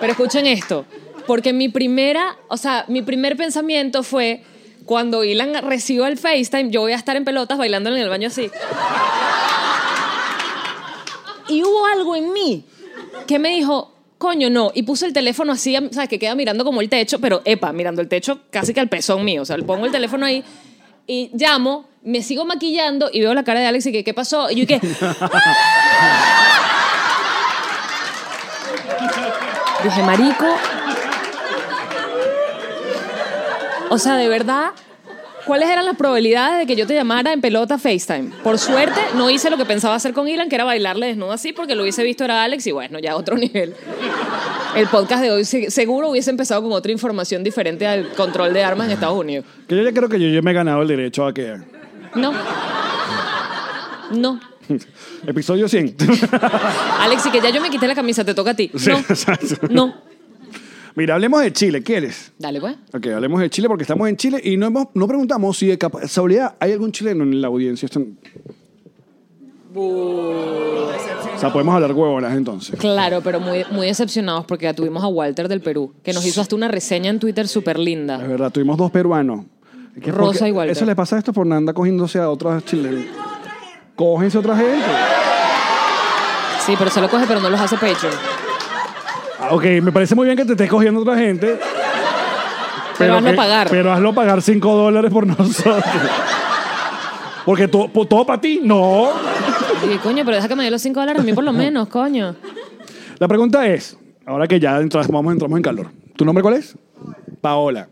Pero escuchen esto, porque mi primera, o sea, mi primer pensamiento fue, cuando Ilan reciba el FaceTime, yo voy a estar en pelotas bailando en el baño así. Y hubo algo en mí que me dijo, coño, no. Y puse el teléfono así, ¿sabes? Que queda mirando como el techo, pero epa, mirando el techo casi que al pezón mío. O sea, le pongo el teléfono ahí y llamo, me sigo maquillando y veo la cara de Alex y que, ¿qué pasó? Y yo, ¿qué? <laughs> Dije, marico. O sea, de verdad, ¿cuáles eran las probabilidades de que yo te llamara en pelota FaceTime? Por suerte, no hice lo que pensaba hacer con Ilan, que era bailarle desnudo así, porque lo hubiese visto era Alex y bueno, ya otro <laughs> nivel. El podcast de hoy se- seguro hubiese empezado con otra información diferente al control de armas en Estados Unidos. Que yo ya creo que yo, yo me he ganado el derecho a que... No. No. <laughs> Episodio 100. Alex, y que ya yo me quité la camisa, te toca a ti. Sí, No. exacto. No. Mira, hablemos de Chile. ¿Quieres? Dale, pues. Ok, hablemos de Chile porque estamos en Chile y no, hemos- no preguntamos si de casualidad hay algún chileno en la audiencia. O sea, podemos hablar huevonas entonces. Claro, pero muy, muy decepcionados porque tuvimos a Walter del Perú, que nos hizo hasta una reseña en Twitter súper Es linda. verdad, tuvimos dos peruanos. Es que Rosa porque y Walter. Eso le pasa a esto por andar cogiéndose a otras chilenas. Cógense otra gente. Sí, pero se lo coge, pero no los hace Patreon. Ah, ok, me parece muy bien que te estés cogiendo otra gente. Pero hazlo que- pagar. Pero hazlo pagar 5 dólares por nosotros. Porque to- po- todo para ti, no. Y coño, pero deja que me dé los 5 dólares a mí por lo menos, coño. La pregunta es, ahora que ya entras- vamos, entramos en calor. ¿Tu nombre cuál es? Paola.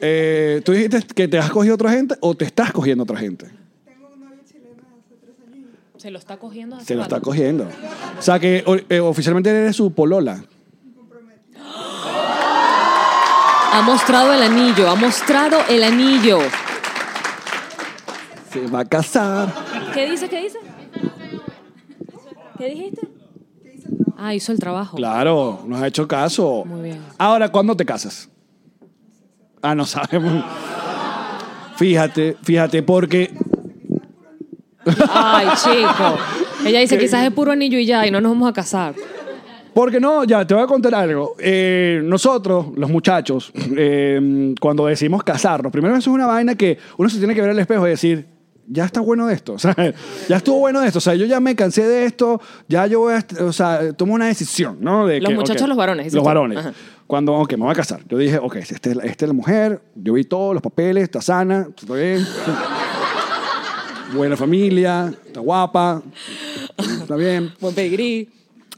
Eh, ¿Tú dijiste que te has cogido otra gente o te estás cogiendo otra gente? Se lo está cogiendo Se lo está cogiendo. O sea que o- eh, oficialmente eres su polola. Ha mostrado el anillo, ha mostrado el anillo. Se va a casar. ¿Qué dice? ¿Qué dice? ¿Qué dijiste? Ah, hizo el trabajo. Claro, nos ha hecho caso. Muy bien. Ahora, ¿cuándo te casas? Ah, no sabemos. Fíjate, fíjate, porque Ay, chico. Ella dice, quizás es puro anillo y ya, y no nos vamos a casar. Porque no, ya te voy a contar algo. Eh, nosotros, los muchachos, eh, cuando decimos casarnos, primero eso es una vaina que uno se tiene que ver al espejo y decir, ya está bueno de esto, <laughs> o sea, ya estuvo bueno de esto, o sea, yo ya me cansé de esto, ya yo voy a, o sea, tomo una decisión, ¿no? De Los que, muchachos, ok, los varones, dices Los tú. varones. Ajá. Cuando, ok, me voy a casar. Yo dije, ok, esta es, esta es la mujer, yo vi todos los papeles, está sana, está bien. <laughs> Buena familia, está guapa, está bien. Buen pedigrí.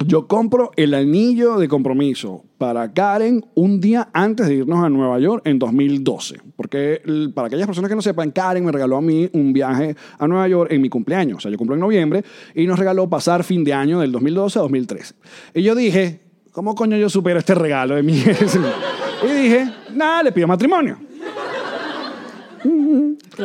Yo compro el anillo de compromiso para Karen un día antes de irnos a Nueva York en 2012. Porque para aquellas personas que no sepan, Karen me regaló a mí un viaje a Nueva York en mi cumpleaños. O sea, yo cumplo en noviembre y nos regaló pasar fin de año del 2012 a 2013. Y yo dije, ¿cómo coño yo supero este regalo de mí? <laughs> y dije, nada, le pido matrimonio.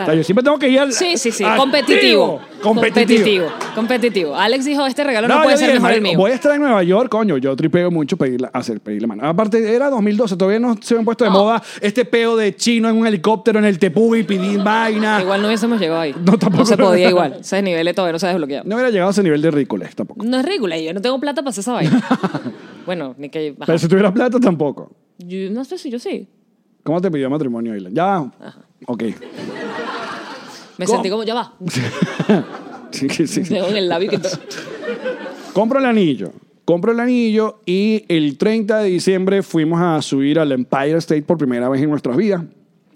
O sea, yo siempre tengo que ir al... Sí, sí, sí. activo. Competitivo. Competitivo. Competitivo. Alex dijo, este regalo no, No, puede ser dije, mejor el "Marico, mío. Voy a estar en Nueva York, coño. Yo tripeo mucho pedirle, hacer, pedirle mano. Aparte, era 2012, todavía no se habían puesto de moda este peo de chino en un helicóptero en el Tepuy y pedir vaina. Igual no hubiésemos llegado ahí. No, tampoco. se podía igual. Ese nivel todavía no se ha desbloqueado. No hubiera llegado a ese nivel de ridículos tampoco. No es ridículo, yo no tengo plata para hacer esa vaina. <laughs> bueno, ni que... ajá. Pero si tuviera plata, tampoco. Yo no sé si yo sí. ¿Cómo te pidió matrimonio, Ilan? Ya. Ok. Me sentí como, ya va. <laughs> Sí, sí. Dedo en el labio que... Compro el anillo. Compro el anillo y el 30 de diciembre fuimos a subir al Empire State por primera vez en nuestras vidas.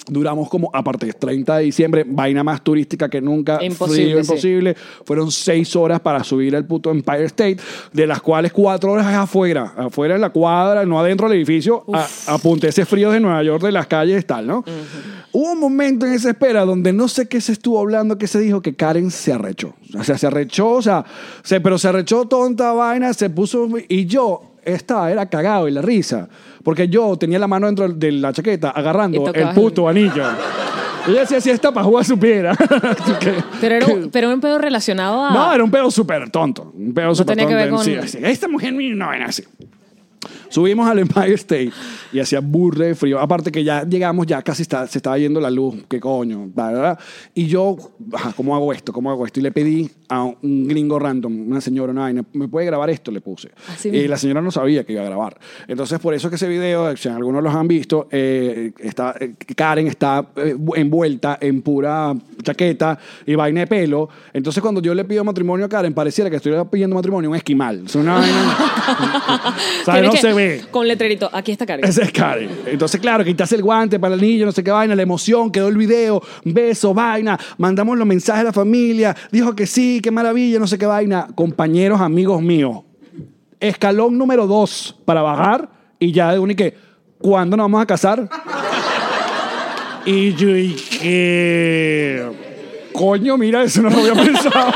Duramos como, aparte, 30 de diciembre, vaina más turística que nunca. Imposible, frío, sí. imposible. Fueron seis horas para subir al puto Empire State, de las cuales cuatro horas es afuera, afuera en la cuadra, no adentro del edificio, a, apunte ese frío de Nueva York, de las calles tal, ¿no? Hubo un momento en esa espera donde no sé qué se estuvo hablando, que se dijo que Karen se arrechó. O sea, se arrechó, o sea, se, pero se arrechó tonta vaina, se puso. Y yo estaba, era cagado y la risa. Porque yo tenía la mano dentro de la chaqueta Y agarrando el puto anillo. Ella decía, si esta pajúa supiera. <laughs> Que- Pero era, un, pero era un pedo relacionado a... No, era un pedo súper tonto. Un pedo súper tenía que tonto. ver Sí, con- así, Esta mujer no era así. Subimos al Empire State y hacía burre de frío. Aparte que ya llegamos, ya casi está, se estaba yendo la luz. ¿Qué coño? Bla, bla, bla. Y yo, ajá, ¿cómo hago esto? ¿Cómo hago esto? Y le pedí a un gringo random, una señora, una vaina, ¿me puede grabar esto? Le puse. Y la señora no sabía que iba a grabar. Entonces, por eso que ese video, si algunos los han visto, eh, está, eh, Karen está eh, envuelta en pura chaqueta y vaina de pelo. Entonces, cuando yo le pido matrimonio a Karen, pareciera que estuviera pidiendo matrimonio a un esquimal. Es una vaina. <laughs> o sea, no que- se ve. Con letrerito, aquí está Karen. Ese es Karen. Entonces, claro, quitas el guante para el niño, no sé qué vaina, la emoción, quedó el video, beso, vaina, mandamos los mensajes a la familia, dijo que sí, qué maravilla, no sé qué vaina. Compañeros, amigos míos, escalón número dos para bajar y ya de único, ¿cuándo nos vamos a casar? Y yo dije, coño, mira, eso no lo había <laughs> pensado.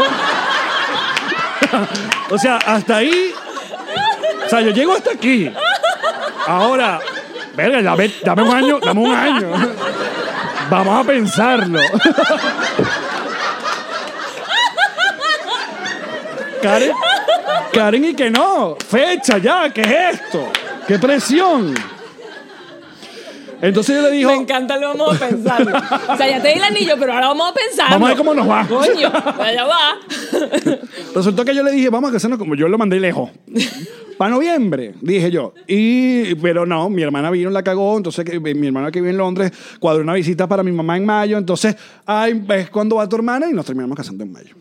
o sea, hasta ahí, sea, yo llego hasta aquí. Ahora, verga, dame, dame un año, dame un año. Vamos a pensarlo. Karen, Karen y que no. Fecha ya, ¿qué es esto? ¿Qué presión? Entonces yo le digo, Me encanta el vamos a pensarlo. O sea, ya te di el anillo, pero ahora vamos a pensarlo. Vamos a ver cómo nos va. Coño, allá va. resultó que yo le dije, vamos a casarnos como yo lo mandé lejos. Para noviembre, dije yo. Y, pero no, mi hermana vino, la cagó. Entonces, que- mi hermana que vive en Londres cuadró una visita para mi mamá en mayo. Entonces, ay, ¿ves cuándo va tu hermana? Y nos terminamos casando en mayo.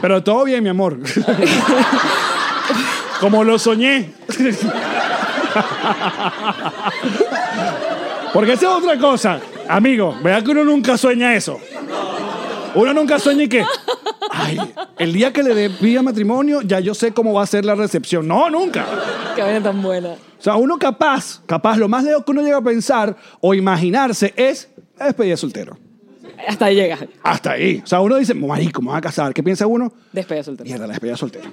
Pero todo bien, mi amor. <laughs> Como lo soñé. <laughs> Porque esa es otra cosa. Amigo, vea que uno nunca sueña eso. Uno nunca sueña y que, ay, el día que le dé pida matrimonio, ya yo sé cómo va a ser la recepción. No, nunca. Qué vaina tan buena. O sea, uno capaz, capaz, lo más lejos que uno llega a pensar o imaginarse es la despedida de soltero. Hasta ahí llega. Hasta ahí. O sea, uno dice, marico, me voy a casar. ¿Qué piensa uno? Despedida soltera. Mierda, la despedida soltera.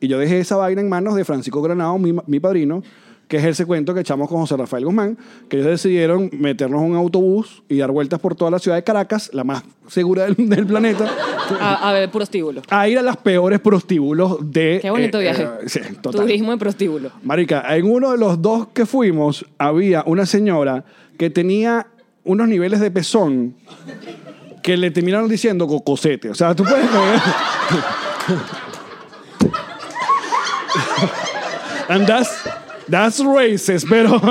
Y yo dejé esa vaina en manos de Francisco Granado, mi, mi padrino, que es ese cuento que echamos con José Rafael Guzmán, que ellos decidieron meternos en un autobús y dar vueltas por toda la ciudad de Caracas, la más segura del, del planeta, A, a ver, prostíbulo. a ir a las peores prostíbulos de... Qué bonito eh, viaje. eh, sí, total. Turismo de prostíbulo. Marica, en uno de los dos que fuimos había una señora que tenía unos niveles de pezón que le terminaron diciendo cocosete. O sea, tú puedes. <laughs> And that's, that's racist, pero... <laughs>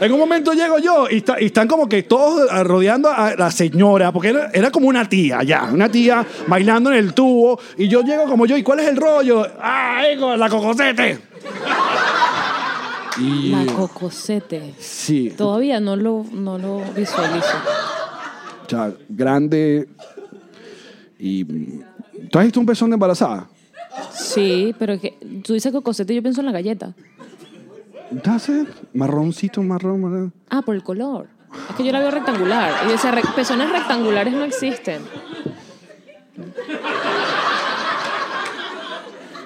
En un momento llego yo y, está- y están como que todos rodeando a la señora, porque era, era como una tía ya, una tía bailando en el tubo. Y yo llego como yo, ¿y cuál es el rollo? ¡Ah, ego, la cocosete! Y, La cocosete. sí, Todavía no lo, no lo visualizo. o sea, grande. Y. ¿Tú has visto un pezón de embarazada? Sí, pero es que tú dices cocosete yo pienso en la galleta. ¿That's it? Marroncito, marrón, marrón. Ah, por el color. Es que yo la veo rectangular. Y decía, re- pezones rectangulares no existen.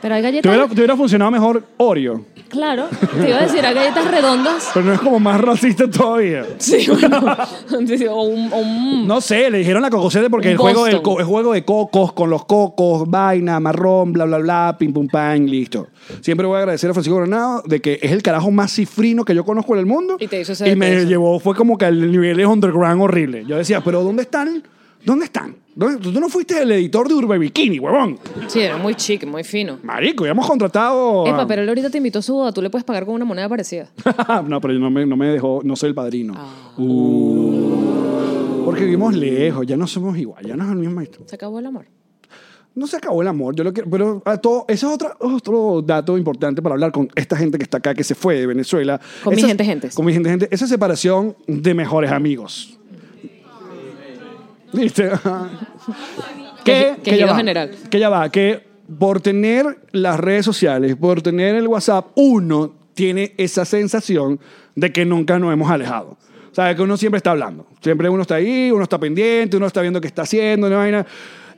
Pero hay ¿Te galletas. hubiera, te hubiera funcionado mejor Oreo? Claro, te iba a decir, hay galletas redondas. Pero no es como más racista todavía. Sí, bueno. <laughs> Sí, o un, o un- No sé, le dijeron la cocosete porque Un el juego, del Boston. co- el juego de cocos, con los cocos, vaina, marrón, bla, bla, bla, pim, pum, pan, listo. Siempre voy a agradecer a Francisco Granado de que es el carajo más cifrino que yo conozco en el mundo. Y te hizo ese Y me llevó, fue como que al nivel de underground horrible. Yo decía, pero ¿dónde están? ¿Dónde están? ¿Dónde- Tú no fuiste el editor de Urbe Bikini, huevón. Sí, era muy chic, muy fino. Marico, habíamos contratado. a- Epa, pero él ahorita te invitó a su boda, tú le puedes pagar con una moneda parecida. <laughs> no, pero no me, no me dejó, no soy el padrino. Ah. Uh. porque vivimos lejos, ya no somos igual, ya no es el mismo. Se acabó el amor. No se acabó el amor, yo lo quiero, pero a todo, ese es otro dato importante para hablar con esta gente que está acá, que se fue de Venezuela. Con mi Esa- gente, gentes. Con mi gente, gente. Esa separación de mejores amigos. ¿Viste? <laughs> Que- que ya va, general. Que ya va, que por tener las redes sociales, por tener el WhatsApp, uno tiene esa sensación de que nunca nos hemos alejado. O sea, que uno siempre está hablando. Siempre uno está ahí, uno está pendiente, uno está viendo qué está haciendo, una vaina.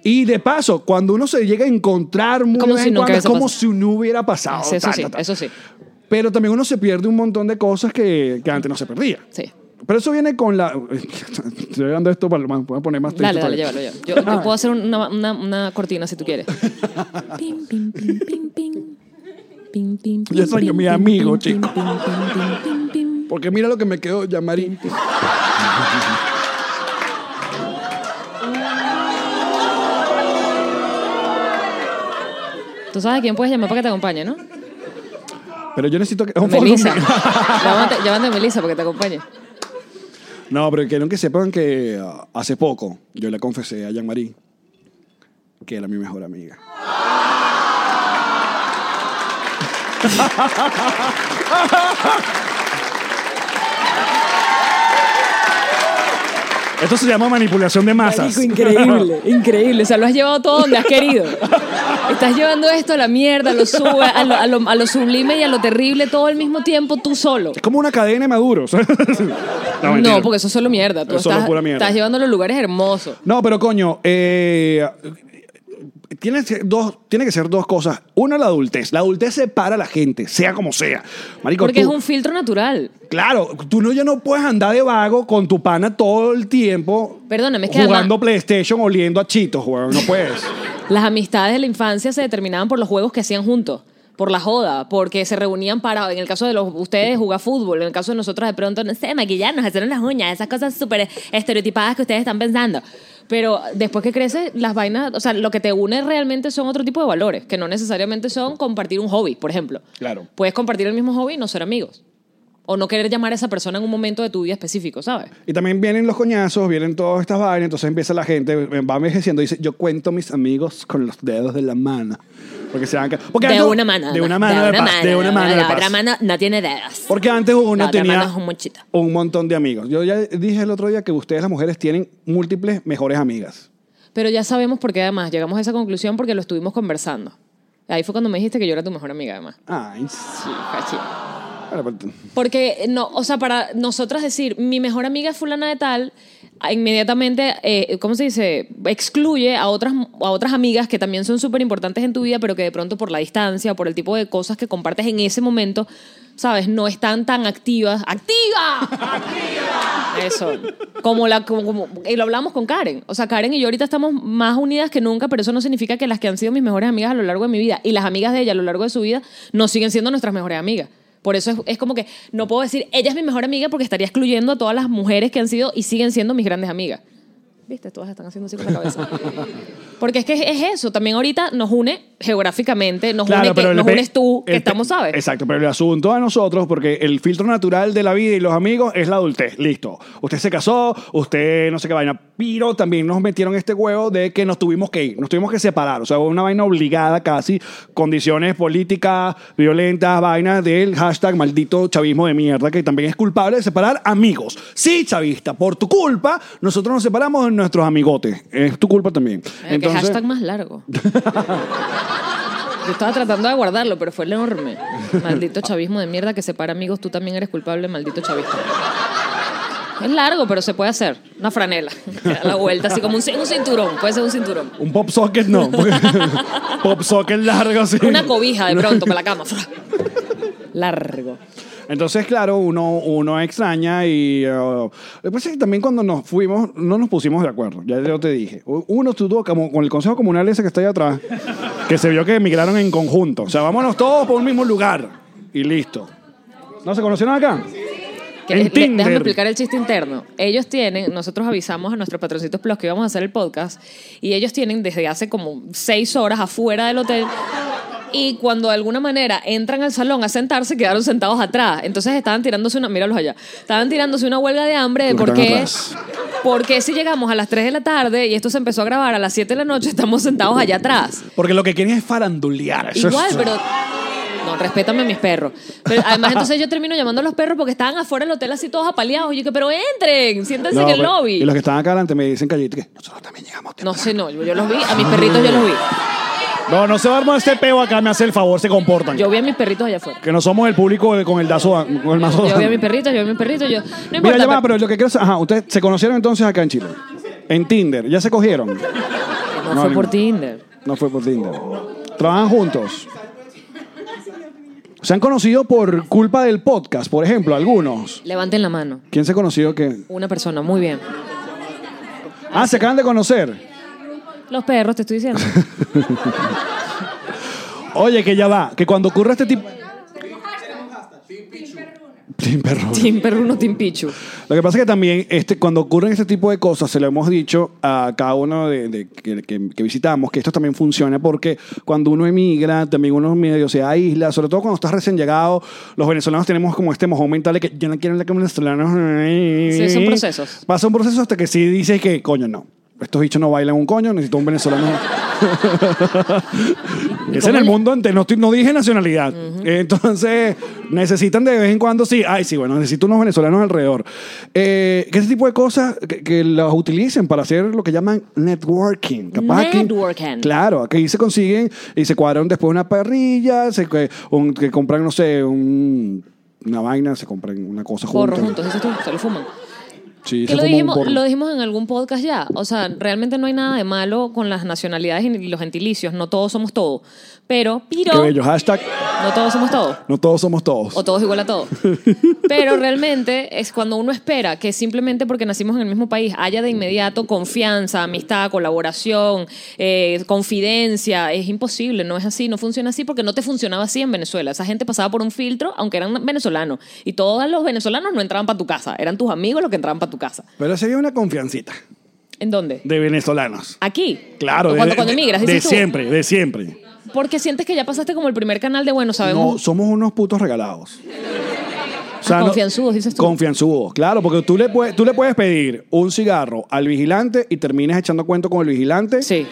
Y de paso, cuando uno se llega a encontrar muy Como si en nunca cuando, es como pasado. si no hubiera pasado. Eso ta, sí, ta, ta. eso sí. Pero también uno se pierde un montón de cosas que, que antes no se perdía. Sí. Pero eso viene con la. Estoy dando esto para voy a poner más Dale, texto dale, todavía. llévalo ya. Yo, yo puedo hacer una, una, una cortina si tú quieres. <laughs> Pim, pim, pim, pim, pim. Pim, pim, Yo pim, a pim, mi amigo, chico. pim, pim, pim, pim, pim. Porque mira lo que me quedó, Yamari. Tú sabes a quién puedes llamar para que te acompañe, ¿no? Pero yo necesito que. <laughs> Melissa. llámate, <laughs> llámate a Melissa para que te acompañe. No, pero quiero que sepan que ah, hace poco yo le confesé a Jean-Marie que era mi mejor amiga. <laughs> Esto se llama manipulación de masas. Marico, increíble, <laughs> increíble. O sea, lo has llevado todo donde has querido. Estás llevando esto a la mierda, a lo, sube, a, lo, a, lo, a lo sublime y a lo terrible todo al mismo tiempo tú solo. Es como una cadena de maduros. <laughs> no, porque eso es solo mierda. Tú Es solo estás, pura mierda. estás llevando a los lugares hermosos. No, pero coño, eh, tiene, que ser dos, tiene que ser dos cosas. Una, la adultez. La adultez separa a la gente, sea como sea. Marico, Porque tú- es un filtro natural. Claro, tú no, ya no puedes andar de vago con tu pana todo el tiempo Perdóname, es que jugando además- PlayStation oliendo a chitos, weón. No puedes. <laughs> Las amistades de la infancia se determinaban por los juegos que hacían juntos, por la joda, porque se reunían para, en el caso de los, ustedes, jugar fútbol, en el caso de nosotros, de pronto, no sé, maquillarnos, hacernos las uñas, esas cosas súper estereotipadas que ustedes están pensando. Pero después que crece, las vainas, o sea, lo que te une realmente son otro tipo de valores, que no necesariamente son compartir un hobby, por ejemplo. Claro. Puedes compartir el mismo hobby y no ser amigos. O no querer llamar a esa persona en un momento de tu vida específico, ¿sabes? Y también vienen los coñazos, vienen todas estas vainas, entonces empieza la gente, va envejeciendo y dice, yo cuento mis amigos con los dedos de la mano. Porque se van... Porque de antes- una mano. De una mano de, paz. De una mano de La otra mano no tiene dedos. Porque antes uno tenía mano es un un montón de amigos. Yo ya dije el otro día que ustedes las mujeres tienen múltiples mejores amigas. Pero ya sabemos por qué además llegamos a esa conclusión porque lo estuvimos conversando. Ahí fue cuando me dijiste que yo era tu mejor amiga además. Ay, Sí, cachi. Porque, no, o sea, para nosotras decir, mi mejor amiga es fulana de tal, inmediatamente, eh, ¿cómo se dice? Excluye a otras, a otras amigas que también son súper importantes en tu vida, pero que de pronto por la distancia, o por el tipo de cosas que compartes en ese momento, ¿sabes? No están tan activas. ¡Activa! ¡Activa! Eso. Como la, como, como- y lo hablamos con Karen. O sea, Karen y yo ahorita estamos más unidas que nunca, pero eso no significa que las que han sido mis mejores amigas a lo largo de mi vida y las amigas de ella a lo largo de su vida no siguen siendo nuestras mejores amigas. Por eso es, es como que no puedo decir, ella es mi mejor amiga porque estaría excluyendo a todas las mujeres que han sido y siguen siendo mis grandes amigas. ¿Viste? Todas están haciendo así con la cabeza. <laughs> Porque es que es eso. También ahorita nos une geográficamente, nos une que, nos unes tú, que estamos, ¿sabes? Exacto, pero el asunto a nosotros, porque el filtro natural de la vida y los amigos es la adultez. Listo. Usted se casó, usted no sé qué vaina. Pero también nos metieron este huevo de que nos tuvimos que ir, nos tuvimos que separar. O sea, una vaina obligada casi, condiciones políticas, violentas, vainas del hashtag maldito chavismo de mierda, que también es culpable de separar amigos. Sí, chavista, por tu culpa, nosotros nos separamos de nuestros amigotes. Es tu culpa también. Qué hashtag más largo. <laughs> Yo estaba tratando de guardarlo, pero fue enorme. Maldito chavismo de mierda que separa amigos, tú también eres culpable, maldito chavista. Es largo, pero se puede hacer. Una franela. <laughs> A la vuelta, así como un, un cinturón. Puede ser un cinturón. Un pop socket no. <laughs> pop socket largo así. Una cobija de pronto para la cama. Largo. Entonces, claro, uno, uno extraña y... uh, lo que pasa es que también cuando nos fuimos no nos pusimos de acuerdo. Ya yo te dije. Uno estuvo como con el Consejo Comunal ese que está ahí atrás, que se vio que emigraron en conjunto. O sea, vámonos todos por un mismo lugar y listo. ¿No se conocieron acá? Que, En le- Tinder. déjame explicar el chiste interno. Ellos tienen, nosotros avisamos a nuestros patroncitos plus que íbamos a hacer el podcast y ellos tienen desde hace como seis horas afuera del hotel y cuando de alguna manera entran al salón a sentarse quedaron sentados atrás. Entonces estaban tirándose una, míralos allá, estaban tirándose una huelga de hambre de por qué, por qué si llegamos a las 3 de la tarde y esto se empezó a grabar a las 7 de la noche estamos sentados allá atrás. Porque lo que quieren es farandulear. Eso Igual, es- pero. No, respétame a mis perros. Pero además, entonces yo termino llamando a los perros porque estaban afuera del hotel así todos apaleados. Y yo que, pero entren, siéntense No, en el pero- lobby. Y los que están acá adelante me dicen que nosotros también llegamos No temprano. sé, no, yo, yo los vi, a mis perritos yo los vi. No, no se va a armar este peo acá, me hace el favor, se comportan. Yo vi a mis perritos allá afuera. Que no somos el público con el dazo, con el mazo. Yo vi a mis perritos, yo vi a mis perritos, yo. No Mira, ya va, pero- lo que quiero saber, ajá, ustedes se conocieron entonces acá en Chile. En Tinder, ¿ya se cogieron? no, no, fue por Tinder. No fue por Tinder. ¿Trabajan juntos? ¿Se han conocido por culpa del podcast, por ejemplo, algunos? Levanten la mano. ¿Quién se ha conocido que...? Una persona, muy bien. Ah, se acaban de conocer. Los perros, te estoy diciendo. <laughs> Oye, que ya va, que cuando ocurre este tipo... Team Perro. Team Perruno, Team Pichu. Lo que pasa es que también este, cuando ocurren este tipo de cosas, se lo hemos dicho a cada uno de, de- que, que- que visitamos, que esto también funciona porque cuando uno emigra, también uno medio se aísla, sobre todo cuando estás recién llegado, los venezolanos tenemos como este mojón mental de que ya no quieren hablar con venezolanos. Sí, son procesos. Pasa un proceso hasta que sí dices que, coño, no. Estos bichos no bailan un coño, necesito un venezolano. <laughs> es en el mundo entero, no, estoy- no dije nacionalidad. Entonces, necesitan de vez en cuando, sí, ay, sí, bueno, necesito unos venezolanos alrededor. Eh, que ese tipo de cosas que, que las utilicen para hacer lo que llaman networking. Capaz aquí- Networking. claro, aquí se consiguen y se cuadran después una parrilla, se, que, un- que compran, no sé, un- una vaina, se compran una cosa Porro juntos. juntos, dices tú, se lo fuman. Sí, Que lo dijimos, lo dijimos en algún podcast ya. O sea, realmente no hay nada de malo con las nacionalidades y los gentilicios. No todos somos todo. Pero, Qué pero, bello. Hashtag, no todos somos todo. no todos somos todos. O todos igual a todos. <laughs> Pero realmente es cuando uno espera que simplemente porque nacimos en el mismo país haya de inmediato confianza, amistad, colaboración, eh, confidencia. Es imposible, no es así, no funciona así porque no te funcionaba así en Venezuela. Esa gente pasaba por un filtro, aunque eran venezolanos. Y todos los venezolanos no entraban para tu casa. Eran tus amigos los que entraban para tu casa. Pero sería una confiancita ¿En dónde? de venezolanos. Aquí. Claro, de- cuando, cuando emigras, de siempre, de siempre. Porque sientes que ya pasaste como el primer canal de bueno, sabemos. No, somos unos putos regalados. O Ah, no- confianzudos, dices tú. Confianzudos, claro, porque tú le, puedes, tú le puedes pedir un cigarro al vigilante y terminas echando cuento con el vigilante. Sí.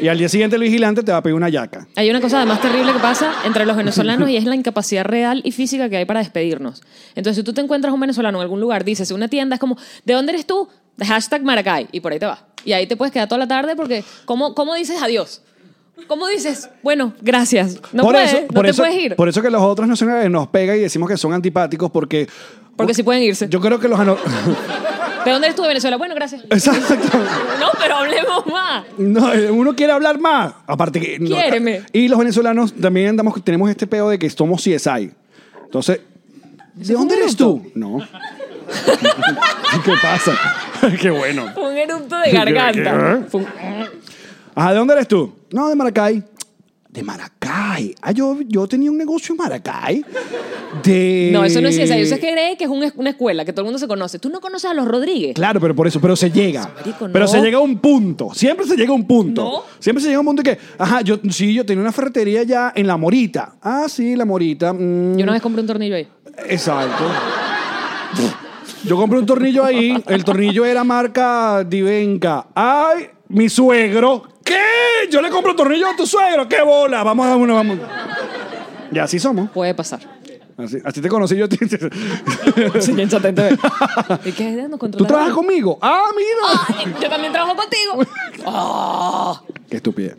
Y al día siguiente el vigilante te va a pedir una yaca. Hay una cosa además terrible que pasa entre los venezolanos y es la incapacidad real y física que hay para despedirnos. Entonces, si tú te encuentras un venezolano en algún lugar, dices, una tienda, es como, ¿de dónde eres tú? Hashtag Maracay. Y por ahí te va. Y ahí te puedes quedar toda la tarde porque, ¿cómo, cómo dices adiós? ¿Cómo dices, bueno, gracias? No por eso, no por te eso, puedes ir. Por eso que los otros nacionales nos pegan y decimos que son antipáticos porque... Porque sí pueden irse. Yo creo que los... ano- ¿De dónde eres tú de Venezuela? Bueno, gracias. Exacto. No, pero hablemos más. No, eh, uno quiere hablar más. Aparte que. no, Quiéreme. y los venezolanos también andamos, tenemos este pedo de que somos CSI. Entonces, ¿de fue dónde eres tú? No. <laughs> ¿Qué pasa? <laughs> Qué bueno. Un eructo de garganta. <laughs> Fue un- ¿de dónde eres tú? No, de Maracay. De Maracay. Ah, yo, yo tenía un negocio en Maracay. De. No, eso no es ciencia. Eso es que cree que es un- una escuela, que todo el mundo se conoce. Tú no conoces a los Rodríguez. Claro, pero por eso, pero se llega. Marico, Pero se llega a un punto. Siempre se llega a un punto. No. Siempre se llega a un punto que, ajá, yo sí, yo tenía una ferretería ya en La Morita. Ah, sí, La Morita. mm, Yo una vez compré un tornillo ahí. Exacto. Yo compré un tornillo ahí. El tornillo era marca Divenca. Ay, mi suegro. ¿Qué? Yo le compro un tornillo a tu suegro. ¡Qué bola! Vamos a uno, vamos. Y así somos. Puede pasar. Así, así te conocí yo. Chatén <laughs> TV. ¿Y qué? Nos ¿Tú trabajas conmigo? Ah, mira. Ay, yo también trabajo contigo. Ah. <laughs> Qué estupidez.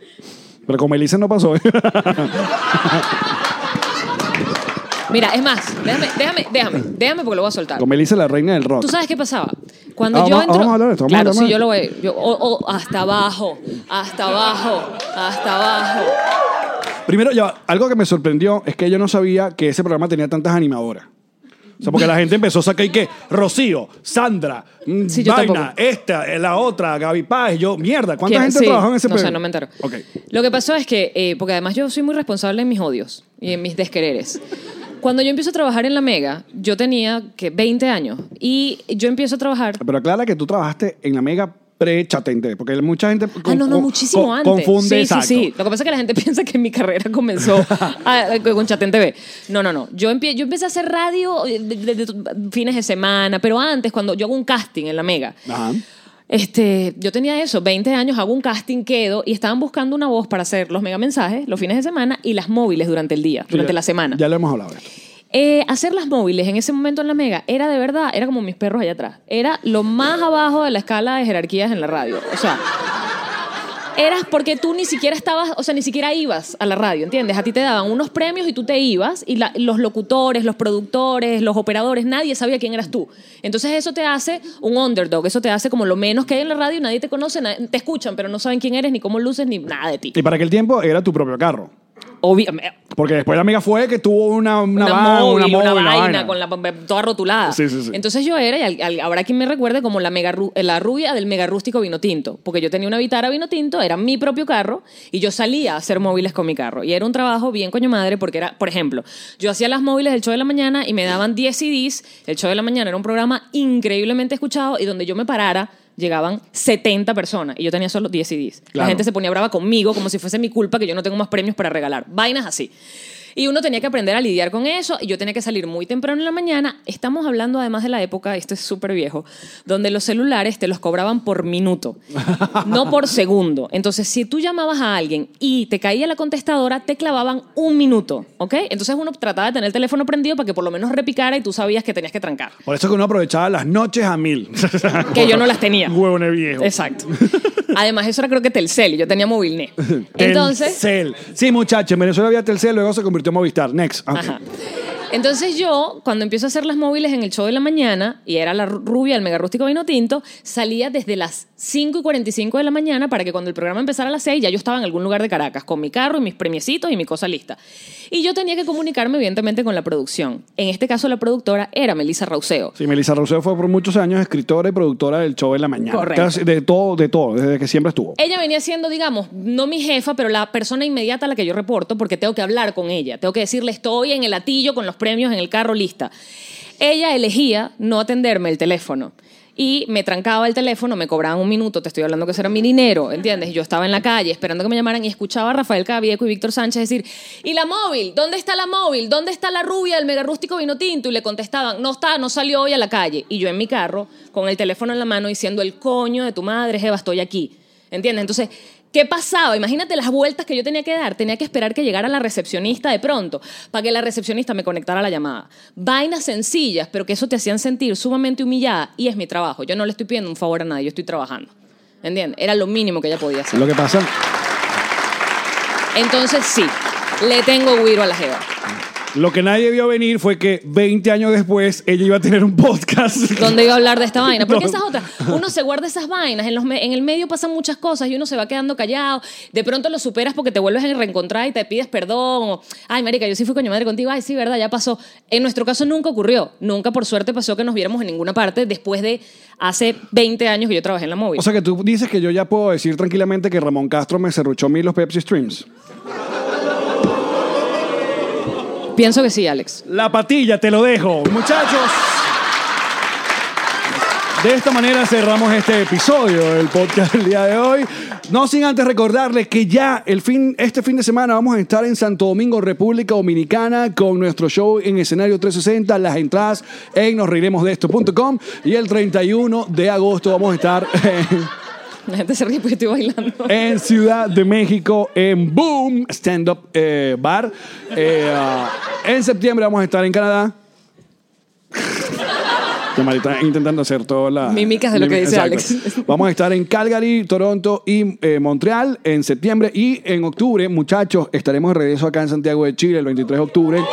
Pero con Melissa no pasó. <laughs> Mira, es más, déjame, déjame, déjame, déjame porque lo voy a soltar. con Melissa la reina del rock. ¿Tú sabes qué pasaba? Cuando Ah, yo vamos- entro... vamos a hablar de esto, vamos a claro, hablar sí, más. yo lo voy... Yo, o- o hasta abajo, hasta abajo, hasta abajo. Primero, ya, algo que me sorprendió es que yo no sabía que ese programa tenía tantas animadoras. O sea, porque la gente empezó a sacar y que Rocío, Sandra, mm, Sí, yo Vaina, tampoco. esta, eh, la otra, Gaby Paz, yo, mierda, ¿cuánta ¿Quién? gente Sí, trabajó en ese No programa? no me entero. Ok. Lo que pasó es que, eh, porque además yo soy muy responsable en mis odios y en mis desquereres. Cuando yo empiezo a trabajar en la Mega, yo tenía que 20 años y yo empiezo a trabajar Pero aclara que tú trabajaste en la mega pre-chatente, porque mucha gente Ah, no, no, con- muchísimo con- antes. confunde, sí, exacto. sí, sí. Lo que pasa es que la gente <laughs> piensa que mi carrera comenzó a- con Chatén TV. No, no, no. Yo, empie- yo empecé a hacer radio de, de- de fines de semana, pero antes, cuando yo hago un casting en la Mega, Ajá. Este, yo tenía eso, 20 años, hago un casting, quedo, y estaban buscando una voz para hacer los mega mensajes los fines de semana y las móviles durante el día, durante la semana. Ya lo hemos hablado esto. Eh, hacer las móviles en ese momento en la Mega era de verdad, era como mis perros allá atrás. Era lo más abajo de la escala de jerarquías en la radio. O sea, eras porque tú ni siquiera estabas, o sea, ni siquiera ibas a la radio, ¿entiendes? A ti te daban unos premios y tú te ibas y la- los locutores, los productores, los operadores, nadie sabía quién eras tú. Entonces eso te hace un underdog, eso te hace como lo menos que hay en la radio, nadie te conoce, te escuchan, pero no saben quién eres, ni cómo luces, ni nada de ti. Y para aquel tiempo era tu propio carro. Porque después la amiga fue que tuvo una, una, una, van, móvil, una, móvil, una vaina, con la toda rotulada. Sí, sí, sí. Entonces yo era, y al- al- habrá quien me recuerde como la, mega, la rubia del mega rústico vino tinto, porque yo tenía una Vitara vino tinto, era mi propio carro, y yo salía a hacer móviles con mi carro. Y era un trabajo bien coño madre, porque era, por ejemplo, yo hacía las móviles del show de la mañana y me daban 10 CDs. El show de la mañana era un programa increíblemente escuchado y donde yo me parara. Llegaban 70 personas y yo tenía solo 10 CDs. La Claro. gente se ponía brava conmigo como si fuese mi culpa que yo no tengo más premios para regalar. Vainas así. Y uno tenía que aprender a lidiar con eso y yo tenía que salir muy temprano en la mañana. Estamos hablando además de la época, esto es súper viejo, donde los celulares te los cobraban por minuto, <laughs> no por segundo. Entonces, si tú llamabas a alguien y te caía la contestadora, te clavaban un minuto, ¿ok? Entonces uno trataba de tener el teléfono prendido para que por lo menos repicara y tú sabías que tenías que trancar. Por eso que uno aprovechaba las noches a mil. <laughs> Que yo no las tenía. Huevone viejo. Exacto. Además, eso era creo que Telcel y yo tenía Movilnet. <laughs> Entonces... Telcel. Sí, muchachos, en Venezuela había Telcel, luego se convirtió Movistar. Next. Ajá. Entonces yo, cuando empiezo a hacer las móviles en el show de la mañana, y era la ru- rubia del mega rústico vino tinto, salía desde las 5 y 45 de la mañana para que cuando el programa empezara a las 6 ya yo estaba en algún lugar de Caracas con mi carro y mis premiecitos y mi cosa lista. Y yo tenía que comunicarme evidentemente con la producción. En este caso la productora era Melissa Rauseo. Sí, Melissa Rousseau fue por muchos años escritora y productora del show de la mañana. Correcto. Casi de todo, de todo, desde que siempre estuvo. Ella venía siendo, digamos, no mi jefa, pero la persona inmediata a la que yo reporto porque tengo que hablar con ella. Tengo que decirle, estoy en el latillo con los premios en el carro lista. Ella elegía no atenderme el teléfono. Y me trancaba el teléfono, me cobraban un minuto, te estoy hablando que eso era mi dinero, ¿entiendes? Yo estaba en la calle esperando que me llamaran y escuchaba a Rafael Cavieco y Víctor Sánchez decir, ¿y la móvil? ¿Dónde está la móvil? ¿Dónde está la rubia del mega rústico vino tinto? Y le contestaban, no está, no salió hoy a la calle. Y yo en mi carro, con el teléfono en la mano, diciendo, el coño de tu madre, Jeva, estoy aquí. ¿Entiendes? Entonces, ¿qué pasaba? Imagínate las vueltas que yo tenía que dar. Tenía que esperar que llegara la recepcionista de pronto para que la recepcionista me conectara la llamada. Vainas sencillas, pero que eso te hacían sentir sumamente humillada y es mi trabajo. Yo no le estoy pidiendo un favor a nadie, yo estoy trabajando. ¿Entiendes? Era lo mínimo que ella podía hacer. Lo que pasa, Entonces, sí, le tengo guiro a la jeva. Lo que nadie vio venir fue que 20 años después ella iba a tener un podcast. ¿Dónde iba a hablar de esta vaina? <laughs> Porque No. esa es otra. Uno se guarda esas vainas. En, los me- en el medio pasan muchas cosas y uno se va quedando callado. De pronto lo superas porque te vuelves a reencontrar y te pides perdón. O, Ay, marica, yo sí fui coño madre contigo. Ay, sí, verdad, ya pasó. En nuestro caso nunca ocurrió. Nunca, por suerte, pasó que nos viéramos en ninguna parte después de hace 20 años que yo trabajé en la móvil. O sea que tú dices que yo ya puedo decir tranquilamente que Ramón Castro me cerruchó a mí los Pepsi Streams. Pienso que sí, Alex. La patilla, te lo dejo. Muchachos. De esta manera cerramos este episodio del podcast del día de hoy. No sin antes recordarles que ya el fin, este fin de semana vamos a estar en Santo Domingo, República Dominicana, con nuestro show en escenario 360. Las entradas en nosreiremosdeesto.com. Y el 31 de agosto vamos a estar <laughs> en <laughs> La gente se ríe porque estoy bailando. en Ciudad de México, en Boom Stand Up eh, Bar. Eh, ah, en septiembre vamos a estar en Canadá. Que está intentando hacer todas las... Mímicas de lo que dice Alex. <laughs> Vamos a estar en Calgary, Toronto y eh, Montreal en septiembre. Y en octubre, muchachos, estaremos de regreso acá en Santiago de Chile el 23 de octubre.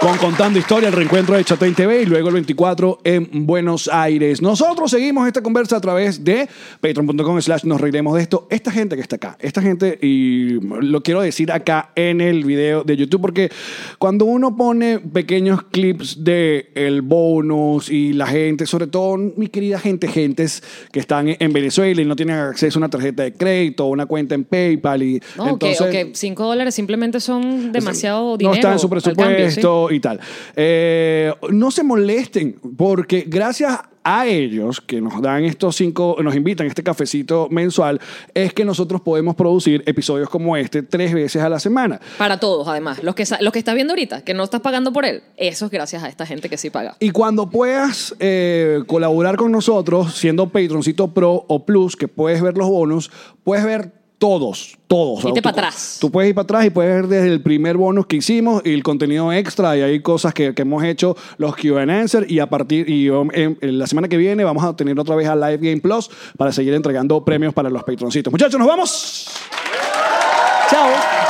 Con Contando Historia, el reencuentro de Chatein TV y luego el 24 en Buenos Aires. Nosotros seguimos esta conversa a través de patreon.com slash nos reiremos de esto. Esta gente que está acá, esta gente, y lo quiero decir acá en el video de YouTube, porque cuando uno pone pequeños clips de el bonus y la gente, sobre todo mi querida gente, gentes que están en Venezuela y no tienen acceso a una tarjeta de crédito, una cuenta en PayPal y No, o que- o que 5 dólares simplemente son demasiado dinero. no está en su presupuesto y tal. Eh, no se molesten, porque gracias a ellos que nos dan estos cinco, nos invitan este cafecito mensual, es que nosotros podemos producir episodios como este tres veces a la semana. Para todos, además. Los que, los que estás viendo ahorita, que no estás pagando por él, eso es gracias a esta gente que sí paga. Y cuando puedas eh, colaborar con nosotros, siendo Patroncito Pro o Plus, que puedes ver los bonos, puedes ver todos, todos. Irte para atrás. Tú puedes ir para atrás y puedes ver desde el primer bonus que hicimos y el contenido extra. Y hay cosas que, que hemos hecho, los Q&A answer. Y a partir, y um, en- en la semana que viene vamos a tener otra vez a Live Game Plus para seguir entregando premios para los Patroncitos. Muchachos, nos vamos. Chao.